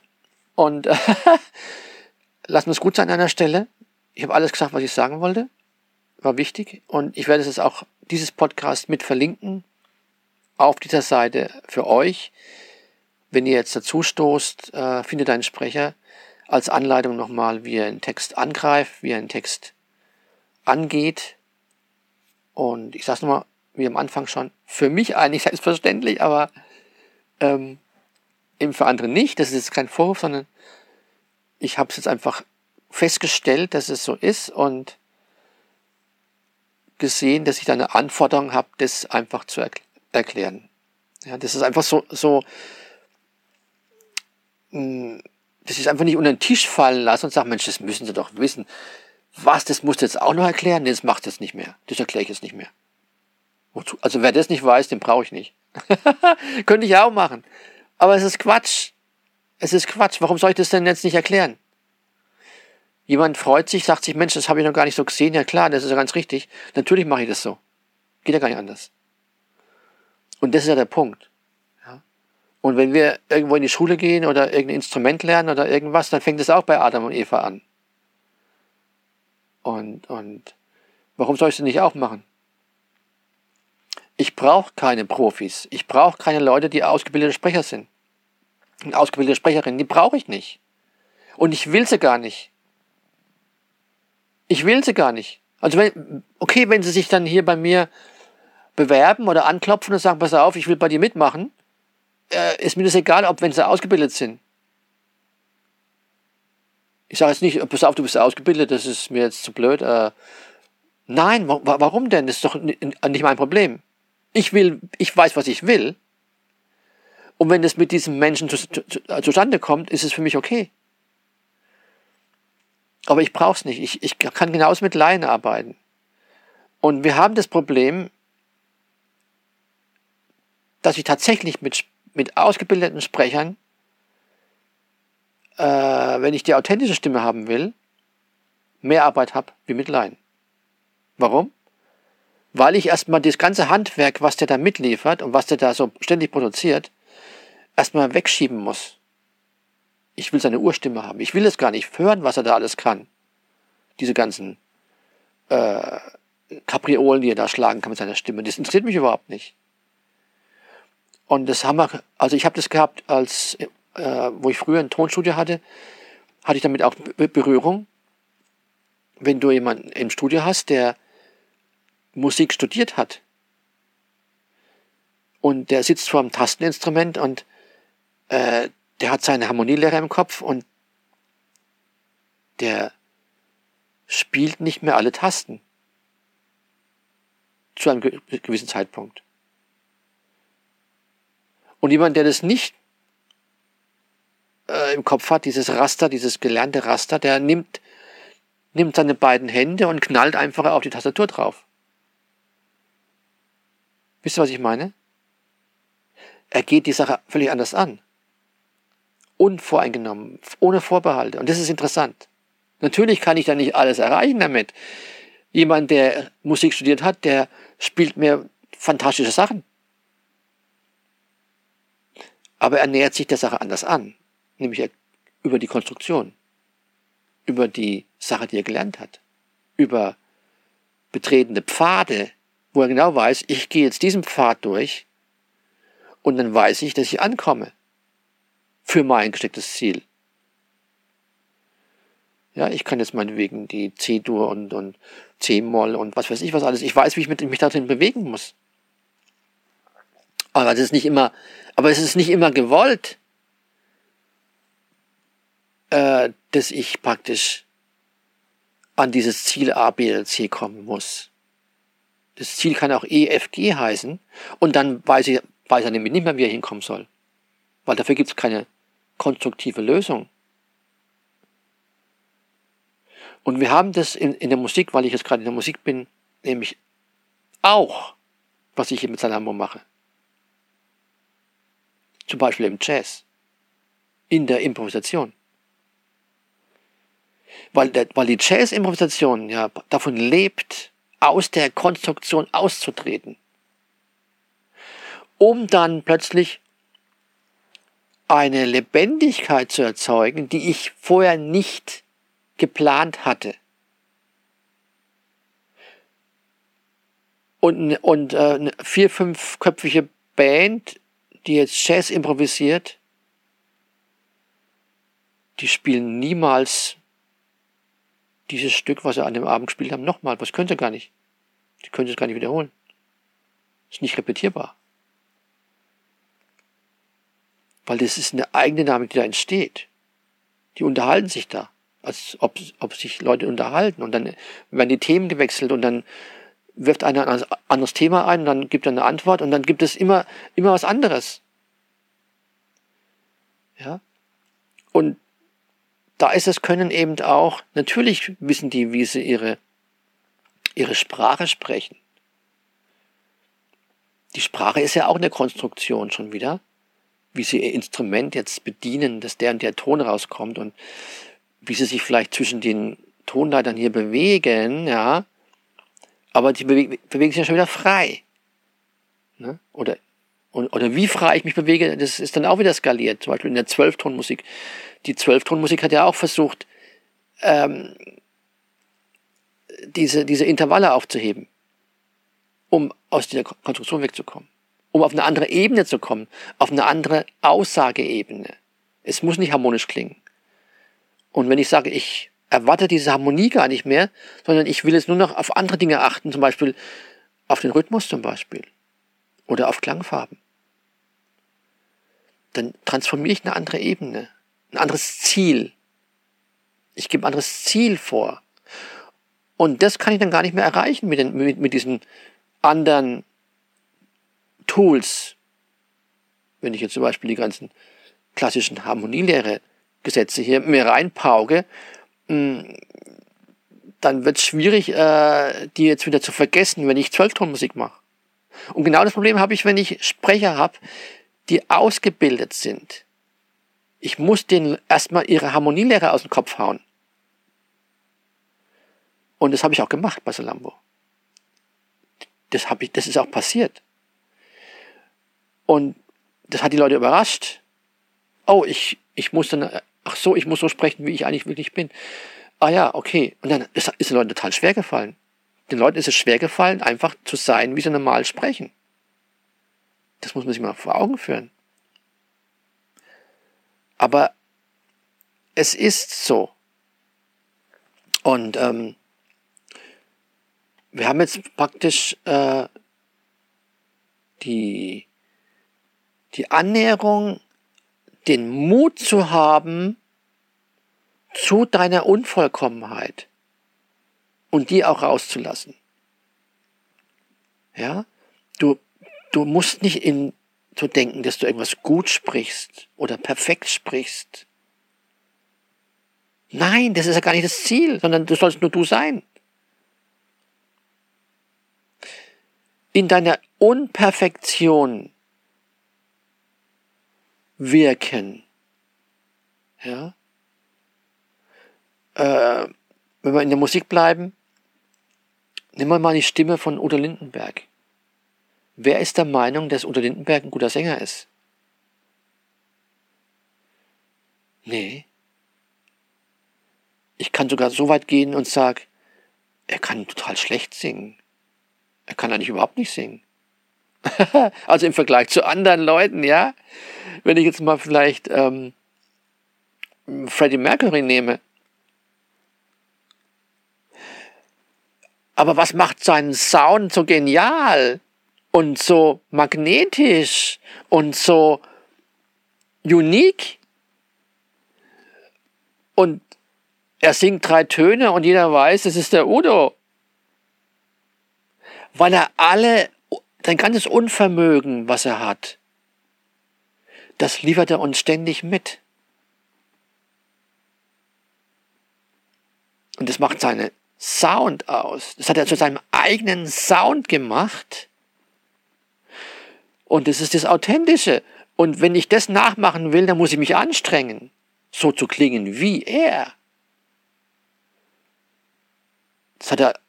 Und lassen wir es gut sein an der Stelle. Ich habe alles gesagt, was ich sagen wollte. War wichtig. Und ich werde es jetzt auch, dieses Podcast mit verlinken. Auf dieser Seite für euch. Wenn ihr jetzt dazu stoßt, äh, findet einen Sprecher als Anleitung nochmal, wie er einen Text angreift, wie er einen Text angeht. Und ich sage es nochmal, wie am Anfang schon, für mich eigentlich selbstverständlich, aber ähm, eben für andere nicht. Das ist jetzt kein Vorwurf, sondern ich habe es jetzt einfach festgestellt, dass es so ist und gesehen, dass ich da eine Anforderung habe, das einfach zu erkl erklären. Ja, das ist einfach so, so, mh, hm, das ist einfach nicht unter den Tisch fallen lassen und sagen, Mensch, das müssen Sie doch wissen. Was, das musst du jetzt auch noch erklären? Nee, das macht jetzt nicht mehr. Das erkläre ich jetzt nicht mehr. Wozu? Also wer das nicht weiß, den brauche ich nicht. Könnte ich auch machen. Aber es ist Quatsch. Es ist Quatsch. Warum soll ich das denn jetzt nicht erklären? Jemand freut sich, sagt sich, Mensch, das habe ich noch gar nicht so gesehen. Ja klar, das ist ja ganz richtig. Natürlich mache ich das so. Geht ja gar nicht anders. Und das ist ja der Punkt. Ja? Und wenn wir irgendwo in die Schule gehen oder irgendein Instrument lernen oder irgendwas, dann fängt es auch bei Adam und Eva an. Und, und warum soll ich es nicht auch machen? Ich brauche keine Profis. Ich brauche keine Leute, die ausgebildete Sprecher sind. Und ausgebildete Sprecherinnen, die brauche ich nicht. Und ich will sie gar nicht. Ich will sie gar nicht. Also wenn, okay, wenn sie sich dann hier bei mir bewerben oder anklopfen und sagen, pass auf, ich will bei dir mitmachen, äh, ist mir das egal, ob wenn sie ausgebildet sind. Ich sage jetzt nicht, pass auf, du bist ausgebildet, das ist mir jetzt zu blöd. Äh, nein, warum denn? Das ist doch nicht mein Problem. Ich will, ich weiß, was ich will. Und wenn das mit diesem Menschen zu, zu, zustande kommt, ist es für mich okay. Aber ich brauche es nicht. Ich, ich kann genauso mit Laien arbeiten. Und wir haben das Problem, dass ich tatsächlich mit, mit ausgebildeten Sprechern, äh, wenn ich die authentische Stimme haben will, mehr Arbeit habe wie mit Laien. Warum? weil ich erstmal das ganze Handwerk, was der da mitliefert und was der da so ständig produziert, erstmal wegschieben muss. Ich will seine Urstimme haben. Ich will es gar nicht hören, was er da alles kann. Diese ganzen äh, Kapriolen, die er da schlagen kann mit seiner Stimme. Das interessiert mich überhaupt nicht. Und das haben wir, also ich habe das gehabt, als äh, wo ich früher ein Tonstudio hatte, hatte ich damit auch Berührung. Wenn du jemanden im Studio hast, der Musik studiert hat. Und der sitzt vor einem Tasteninstrument und äh, der hat seine Harmonielehre im Kopf und der spielt nicht mehr alle Tasten. Zu einem gewissen Zeitpunkt. Und jemand, der das nicht äh, im Kopf hat, dieses Raster, dieses gelernte Raster, der nimmt, nimmt seine beiden Hände und knallt einfach auf die Tastatur drauf. Wisst ihr, was ich meine? Er geht die Sache völlig anders an. Unvoreingenommen, ohne Vorbehalte. Und das ist interessant. Natürlich kann ich da nicht alles erreichen damit. Jemand, der Musik studiert hat, der spielt mir fantastische Sachen. Aber er nähert sich der Sache anders an. Nämlich über die Konstruktion. Über die Sache, die er gelernt hat. Über betretene Pfade, wo er genau weiß, ich gehe jetzt diesen Pfad durch und dann weiß ich, dass ich ankomme für mein gestecktes Ziel. Ja, ich kann jetzt meinetwegen die C-Dur und, und C-Moll und was weiß ich was alles. Ich weiß, wie ich mit, mich darin bewegen muss. Aber das ist nicht immer, aber es ist nicht immer gewollt, äh, dass ich praktisch an dieses Ziel A, B oder C kommen muss. Das Ziel kann auch E, F, G heißen und dann weiß ich, weiß er nämlich nicht mehr, wie er hinkommen soll. Weil dafür gibt es keine konstruktive Lösung. Und wir haben das in, in der Musik, weil ich jetzt gerade in der Musik bin, nämlich auch, was ich hier mit Salamo mache. Zum Beispiel im Jazz, in der Improvisation. Weil, der, weil die Jazz-Improvisation ja davon lebt, aus der Konstruktion auszutreten, um dann plötzlich eine Lebendigkeit zu erzeugen, die ich vorher nicht geplant hatte. Und, und äh, eine vier, fünfköpfige Band, die jetzt Jazz improvisiert, die spielen niemals dieses Stück, was sie an dem Abend gespielt haben, nochmal. Das können sie gar nicht. Die können es gar nicht wiederholen. Ist nicht repetierbar. Weil das ist eine eigene Dynamik, die da entsteht. Die unterhalten sich da, als ob, ob sich Leute unterhalten. Und dann werden die Themen gewechselt und dann wirft einer ein anderes Thema ein und dann gibt er eine Antwort und dann gibt es immer, immer was anderes. Ja? Und da ist das Können eben auch, natürlich wissen die, wie sie ihre, ihre Sprache sprechen. Die Sprache ist ja auch eine Konstruktion schon wieder, wie sie ihr Instrument jetzt bedienen, dass der und der Ton rauskommt und wie sie sich vielleicht zwischen den Tonleitern hier bewegen, ja. Aber die bewegen, bewegen sich ja schon wieder frei. Ne? Oder, oder wie frei ich mich bewege, das ist dann auch wieder skaliert. Zum Beispiel in der Zwölftonmusik die Zwölftonmusik hat ja auch versucht, ähm, diese, diese Intervalle aufzuheben, um aus dieser Konstruktion wegzukommen, um auf eine andere Ebene zu kommen, auf eine andere Aussageebene. Es muss nicht harmonisch klingen. Und wenn ich sage, ich erwarte diese Harmonie gar nicht mehr, sondern ich will jetzt nur noch auf andere Dinge achten, zum Beispiel auf den Rhythmus zum Beispiel oder auf Klangfarben, dann transformiere ich eine andere Ebene ein anderes Ziel. Ich gebe ein anderes Ziel vor. Und das kann ich dann gar nicht mehr erreichen mit, den, mit, mit diesen anderen Tools. Wenn ich jetzt zum Beispiel die ganzen klassischen Harmonielehre-Gesetze hier mir reinpauge, hm, dann wird es schwierig, äh, die jetzt wieder zu vergessen, wenn ich Zwölftonmusik mache. Und genau das Problem habe ich, wenn ich Sprecher habe, die ausgebildet sind, ich muss denen erstmal ihre Harmonielehre aus dem Kopf hauen. Und das habe ich auch gemacht bei Salambo. Das, hab ich, das ist auch passiert. Und das hat die Leute überrascht. Oh, ich, ich muss dann, ach so, ich muss so sprechen, wie ich eigentlich wirklich bin. Ah ja, okay. Und dann ist, ist den Leuten total schwer gefallen. Den Leuten ist es schwer gefallen, einfach zu sein, wie sie normal sprechen. Das muss man sich mal vor Augen führen. Aber es ist so. Und ähm, wir haben jetzt praktisch äh, die, die Annäherung, den Mut zu haben zu deiner Unvollkommenheit und die auch rauszulassen. Ja, du, du musst nicht in zu denken, dass du irgendwas gut sprichst oder perfekt sprichst. Nein, das ist ja gar nicht das Ziel, sondern du sollst nur du sein. In deiner Unperfektion wirken. Ja? Äh, wenn wir in der Musik bleiben, nehmen wir mal die Stimme von Udo Lindenberg. Wer ist der Meinung, dass Udo Lindenberg ein guter Sänger ist? Nee. Ich kann sogar so weit gehen und sage, er kann total schlecht singen. Er kann eigentlich überhaupt nicht singen. also im Vergleich zu anderen Leuten, ja. Wenn ich jetzt mal vielleicht ähm, Freddie Mercury nehme, Aber was macht seinen Sound so genial und so magnetisch und so unique? Und er singt drei Töne und jeder weiß, es ist der Udo. Weil er alle, sein ganzes Unvermögen, was er hat, das liefert er uns ständig mit. Und das macht seine Sound aus. Das hat er zu seinem eigenen Sound gemacht. Und das ist das Authentische. Und wenn ich das nachmachen will, dann muss ich mich anstrengen, so zu klingen wie er. Das hat er,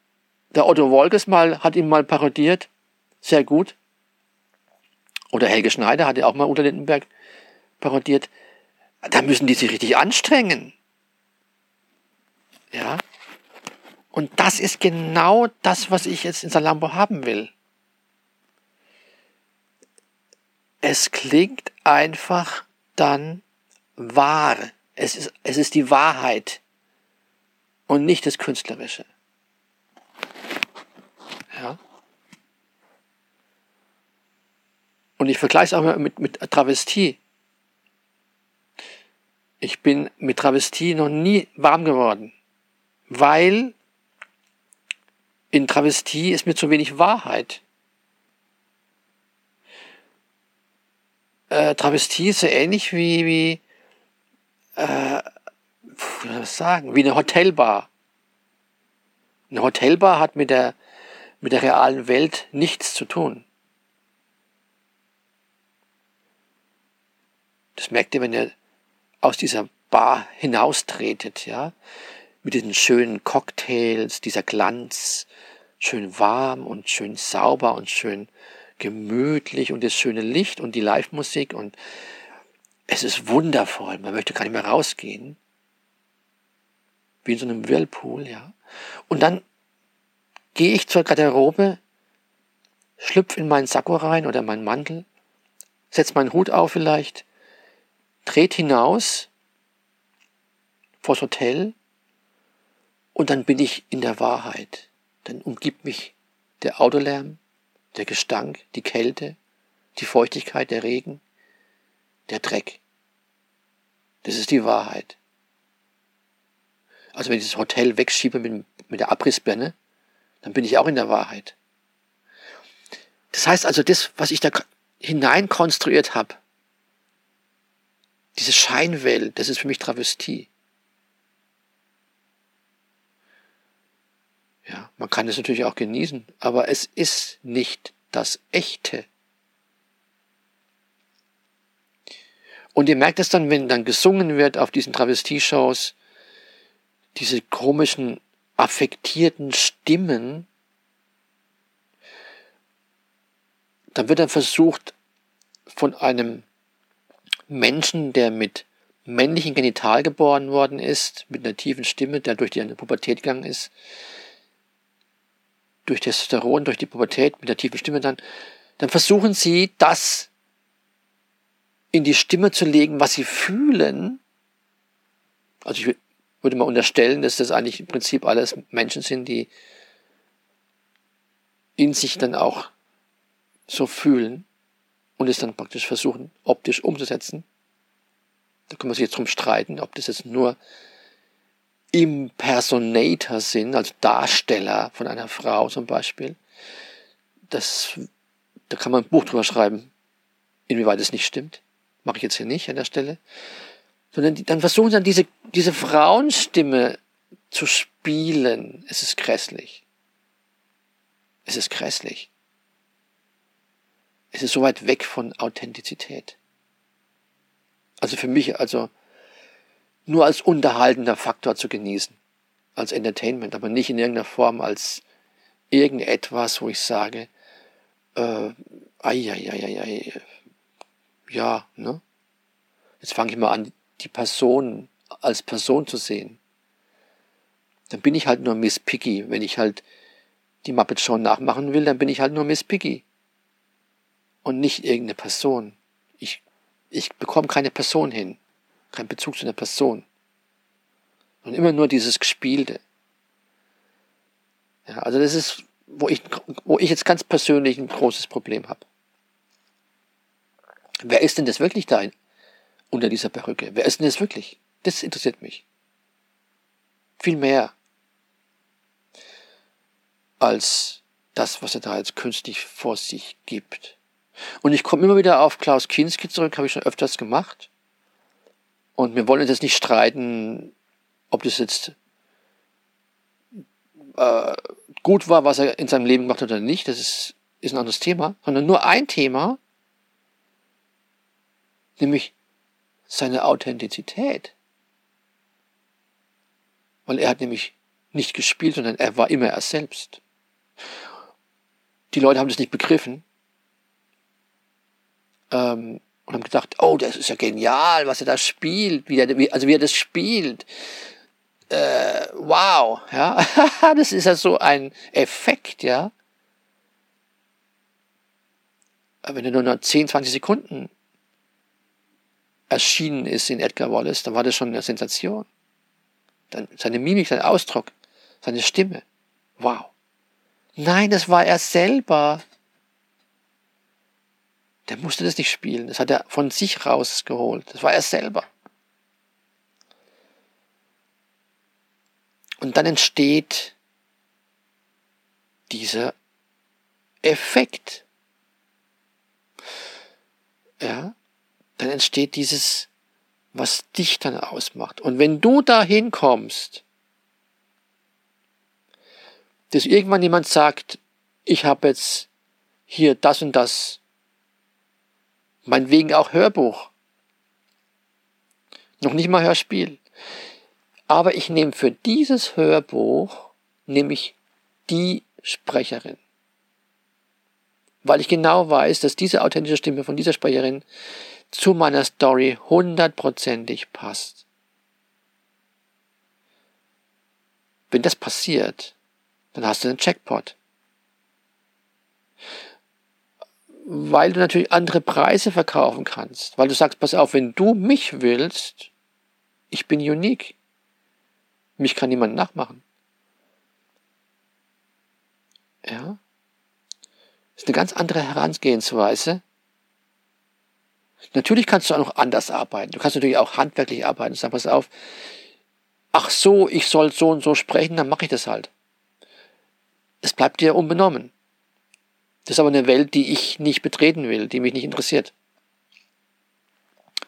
der Otto Wolkes mal, hat ihn mal parodiert. Sehr gut. Oder Helge Schneider hat ja auch mal Udo Lindenberg parodiert. Da müssen die sich richtig anstrengen. Ja. Und das ist genau das, was ich jetzt in Salambo haben will. Es klingt einfach dann wahr. Es ist, es ist die Wahrheit und nicht das Künstlerische. Und ich vergleiche es auch mal mit, mit Travestie. Ich bin mit Travestie noch nie warm geworden, weil in Travestie ist mir zu wenig Wahrheit. Äh, Travestie ist so ähnlich wie, wie äh, wie soll das sagen, wie eine Hotelbar. Eine Hotelbar hat mit der, mit der realen Welt nichts zu tun. Das merkt ihr, wenn ihr aus dieser Bar hinaustretet, ja mit diesen schönen Cocktails, dieser Glanz, schön warm und schön sauber und schön gemütlich und das schöne Licht und die Live-Musik und es ist wundervoll. Man möchte gar nicht mehr rausgehen. Wie in so einem Whirlpool, ja. Und dann gehe ich zur Garderobe, schlüpf in meinen Sakko rein oder meinen Mantel, setz meinen Hut auf vielleicht, dreht hinaus vors Hotel und dann bin ich in der Wahrheit. Dann umgibt mich der Autolärm, der Gestank, die Kälte, die Feuchtigkeit, der Regen, der Dreck. Das ist die Wahrheit. Also wenn ich das Hotel wegschiebe mit, mit der Abrissbirne, dann bin ich auch in der Wahrheit. Das heißt also, das, was ich da hineinkonstruiert habe, diese Scheinwelt, das ist für mich Travestie. Ja, man kann es natürlich auch genießen, aber es ist nicht das Echte. Und ihr merkt es dann, wenn dann gesungen wird auf diesen Travestie-Shows, diese komischen, affektierten Stimmen, dann wird dann versucht, von einem Menschen, der mit männlichen Genital geboren worden ist, mit einer tiefen Stimme, der durch die Pubertät gegangen ist, durch Testosteron, durch die Pubertät mit der tiefen Stimme dann, dann versuchen sie das in die Stimme zu legen, was sie fühlen. Also ich würde mal unterstellen, dass das eigentlich im Prinzip alles Menschen sind, die in sich dann auch so fühlen und es dann praktisch versuchen, optisch umzusetzen. Da kann man sich jetzt drum streiten, ob das jetzt nur Impersonator sind, also Darsteller von einer Frau zum Beispiel. Das, da kann man ein Buch drüber schreiben, inwieweit es nicht stimmt. Mache ich jetzt hier nicht an der Stelle. Sondern die, dann versuchen sie dann diese, diese Frauenstimme zu spielen. Es ist grässlich. Es ist grässlich. Es ist so weit weg von Authentizität. Also für mich, also nur als unterhaltender Faktor zu genießen, als Entertainment, aber nicht in irgendeiner Form als irgendetwas, wo ich sage, äh, ai, ai, ai, ai, ja, ne? Jetzt fange ich mal an, die Person als Person zu sehen. Dann bin ich halt nur Miss Piggy. Wenn ich halt die Muppet Show nachmachen will, dann bin ich halt nur Miss Piggy. Und nicht irgendeine Person. Ich, ich bekomme keine Person hin kein Bezug zu einer Person. Und immer nur dieses Gespielte. Ja, also das ist, wo ich, wo ich jetzt ganz persönlich ein großes Problem habe. Wer ist denn das wirklich da unter dieser Perücke? Wer ist denn das wirklich? Das interessiert mich. Viel mehr als das, was er da jetzt künstlich vor sich gibt. Und ich komme immer wieder auf Klaus Kinski zurück, habe ich schon öfters gemacht. Und wir wollen jetzt nicht streiten, ob das jetzt äh, gut war, was er in seinem Leben gemacht hat oder nicht. Das ist, ist ein anderes Thema. Sondern nur ein Thema, nämlich seine Authentizität. Weil er hat nämlich nicht gespielt, sondern er war immer er selbst. Die Leute haben das nicht begriffen ähm, und haben gedacht, oh, das ist ja genial, was er da spielt, wie er, wie, also wie er das spielt. Äh, wow, ja, das ist ja so ein Effekt, ja. Wenn er nur noch 10, 20 Sekunden erschienen ist in Edgar Wallace, dann war das schon eine Sensation. Dann seine Mimik, sein Ausdruck, seine Stimme. Wow. Nein, das war er selber. Der musste das nicht spielen. Das hat er von sich rausgeholt. Das war er selber. Und dann entsteht dieser Effekt. Ja, dann entsteht dieses, was dich dann ausmacht. Und wenn du dahin kommst, dass irgendwann jemand sagt, ich habe jetzt hier das und das, meinetwegen auch Hörbuch, noch nicht mal Hörspiel, aber ich nehme für dieses Hörbuch, nehme ich die Sprecherin. Weil ich genau weiß, dass diese authentische Stimme von dieser Sprecherin zu meiner Story hundertprozentig passt. Wenn das passiert, dann hast du einen Jackpot. Weil du natürlich andere Preise verkaufen kannst. Weil du sagst, pass auf, wenn du mich willst, ich bin unique. Mich kann niemand nachmachen. Ja? Das ist eine ganz andere Herangehensweise. Natürlich kannst du auch noch anders arbeiten. Du kannst natürlich auch handwerklich arbeiten. Sag, pass auf, ach so, ich soll so und so sprechen, dann mache ich das halt. Es bleibt dir unbenommen. Das ist aber eine Welt, die ich nicht betreten will, die mich nicht interessiert.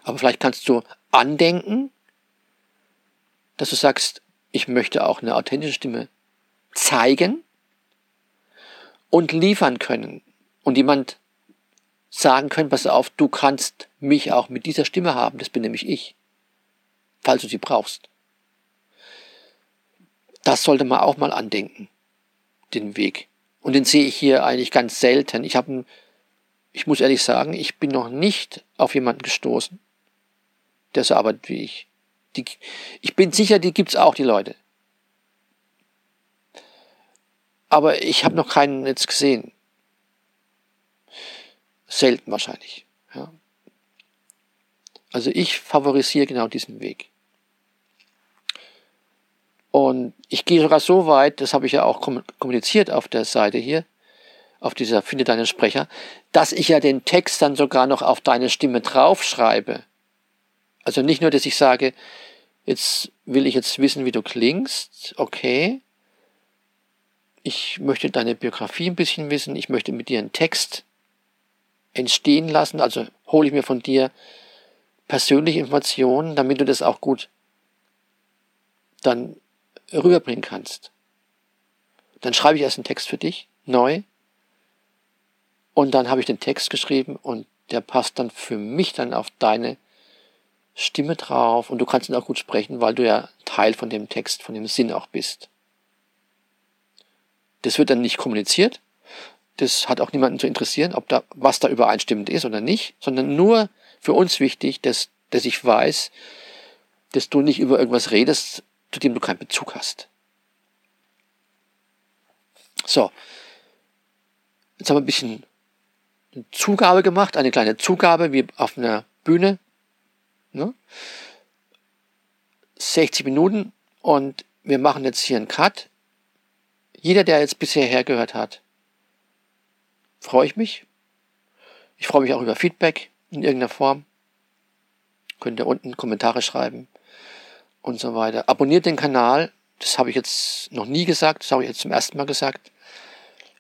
Aber vielleicht kannst du andenken, dass du sagst, ich möchte auch eine authentische Stimme zeigen und liefern können. Und jemand sagen können, pass auf, du kannst mich auch mit dieser Stimme haben, das bin nämlich ich, falls du sie brauchst. Das sollte man auch mal andenken den Weg. Und den sehe ich hier eigentlich ganz selten. Ich habe, ich muss ehrlich sagen, ich bin noch nicht auf jemanden gestoßen, der so arbeitet wie ich. Die, ich bin sicher, die gibt's auch, die Leute. Aber ich habe noch keinen jetzt gesehen. Selten wahrscheinlich. Ja. Also ich favorisiere genau diesen Weg. Und ich gehe sogar so weit, das habe ich ja auch kommuniziert auf der Seite hier, auf dieser Finde deinen Sprecher, dass ich ja den Text dann sogar noch auf deine Stimme draufschreibe. Also nicht nur, dass ich sage, jetzt will ich jetzt wissen, wie du klingst, okay. Ich möchte deine Biografie ein bisschen wissen, ich möchte mit dir einen Text entstehen lassen, also hole ich mir von dir persönliche Informationen, damit du das auch gut dann rüberbringen kannst. Dann schreibe ich erst einen Text für dich, neu, und dann habe ich den Text geschrieben und der passt dann für mich dann auf deine Stimme drauf und du kannst ihn auch gut sprechen, weil du ja Teil von dem Text, von dem Sinn auch bist. Das wird dann nicht kommuniziert. Das hat auch niemanden zu interessieren, ob da, was da übereinstimmend ist oder nicht, sondern nur für uns wichtig, dass, dass ich weiß, dass du nicht über irgendwas redest, zu dem du keinen Bezug hast. So, jetzt haben wir ein bisschen eine Zugabe gemacht, eine kleine Zugabe wie auf einer Bühne. Ne? 60 Minuten und wir machen jetzt hier einen Cut. jeder, der jetzt bisher hergehört hat, freue ich mich. Ich freue mich auch über Feedback in irgendeiner Form. Könnt ihr unten Kommentare schreiben und so weiter. Abonniert den Kanal. Das habe ich jetzt noch nie gesagt. Das habe ich jetzt zum ersten Mal gesagt.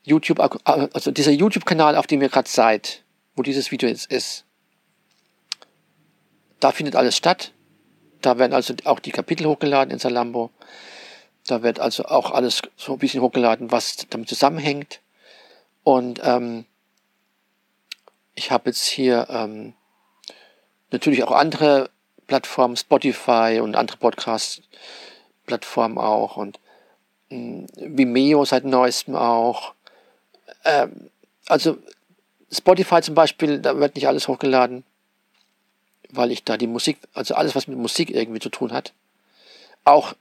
YouTube, also dieser YouTube-Kanal, auf dem ihr gerade seid, wo dieses Video jetzt ist, da findet alles statt. Da werden also auch die Kapitel hochgeladen in Salambo. Da wird also auch alles so ein bisschen hochgeladen, was damit zusammenhängt. Und ähm, ich habe jetzt hier ähm, natürlich auch andere Plattformen, Spotify und andere Podcast-Plattformen auch und mh, hm, Vimeo seit neuestem auch. Ähm, also Spotify zum Beispiel, da wird nicht alles hochgeladen, weil ich da die Musik, also alles, was mit Musik irgendwie zu tun hat, auch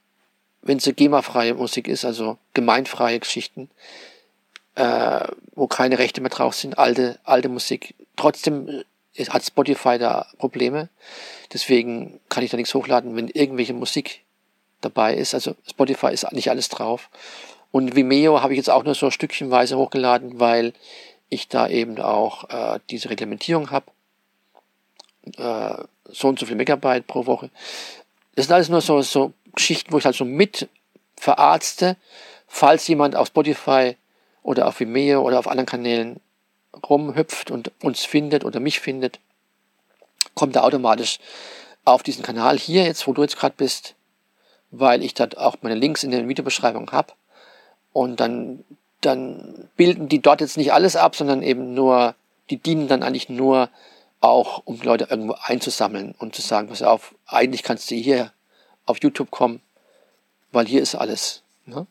wenn es GEMA-freie Musik ist, also gemeinfreie Geschichten, äh, wo keine Rechte mehr drauf sind, alte, alte Musik. Trotzdem hat Spotify da Probleme. Deswegen kann ich da nichts hochladen, wenn irgendwelche Musik dabei ist. Also Spotify ist nicht alles drauf. Und Vimeo habe ich jetzt auch nur so stückchenweise hochgeladen, weil ich da eben auch äh, diese Reglementierung habe. Äh, so und so viel Megabyte pro Woche. Das sind alles nur so, so Geschichten, wo ich halt so mit verarzte, falls jemand auf Spotify oder auf Vimeo oder auf anderen Kanälen rumhüpft und uns findet oder mich findet, kommt er automatisch auf diesen Kanal hier jetzt, wo du jetzt gerade bist, weil ich dort auch meine Links in der Videobeschreibung habe. Und dann, dann bilden die dort jetzt nicht alles ab, sondern eben nur, die dienen dann eigentlich nur auch, um Leute irgendwo einzusammeln und zu sagen, pass auf, eigentlich kannst du hier auf YouTube kommen, weil hier ist alles. Ne?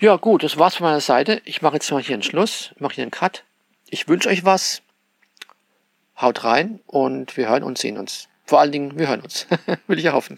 Ja, gut, das war's von meiner Seite. Ich mache jetzt mal hier einen Schluss, mache hier einen Cut. Ich wünsche euch was. Haut rein und wir hören und sehen uns. Vor allen Dingen, wir hören uns. Will ich ja hoffen.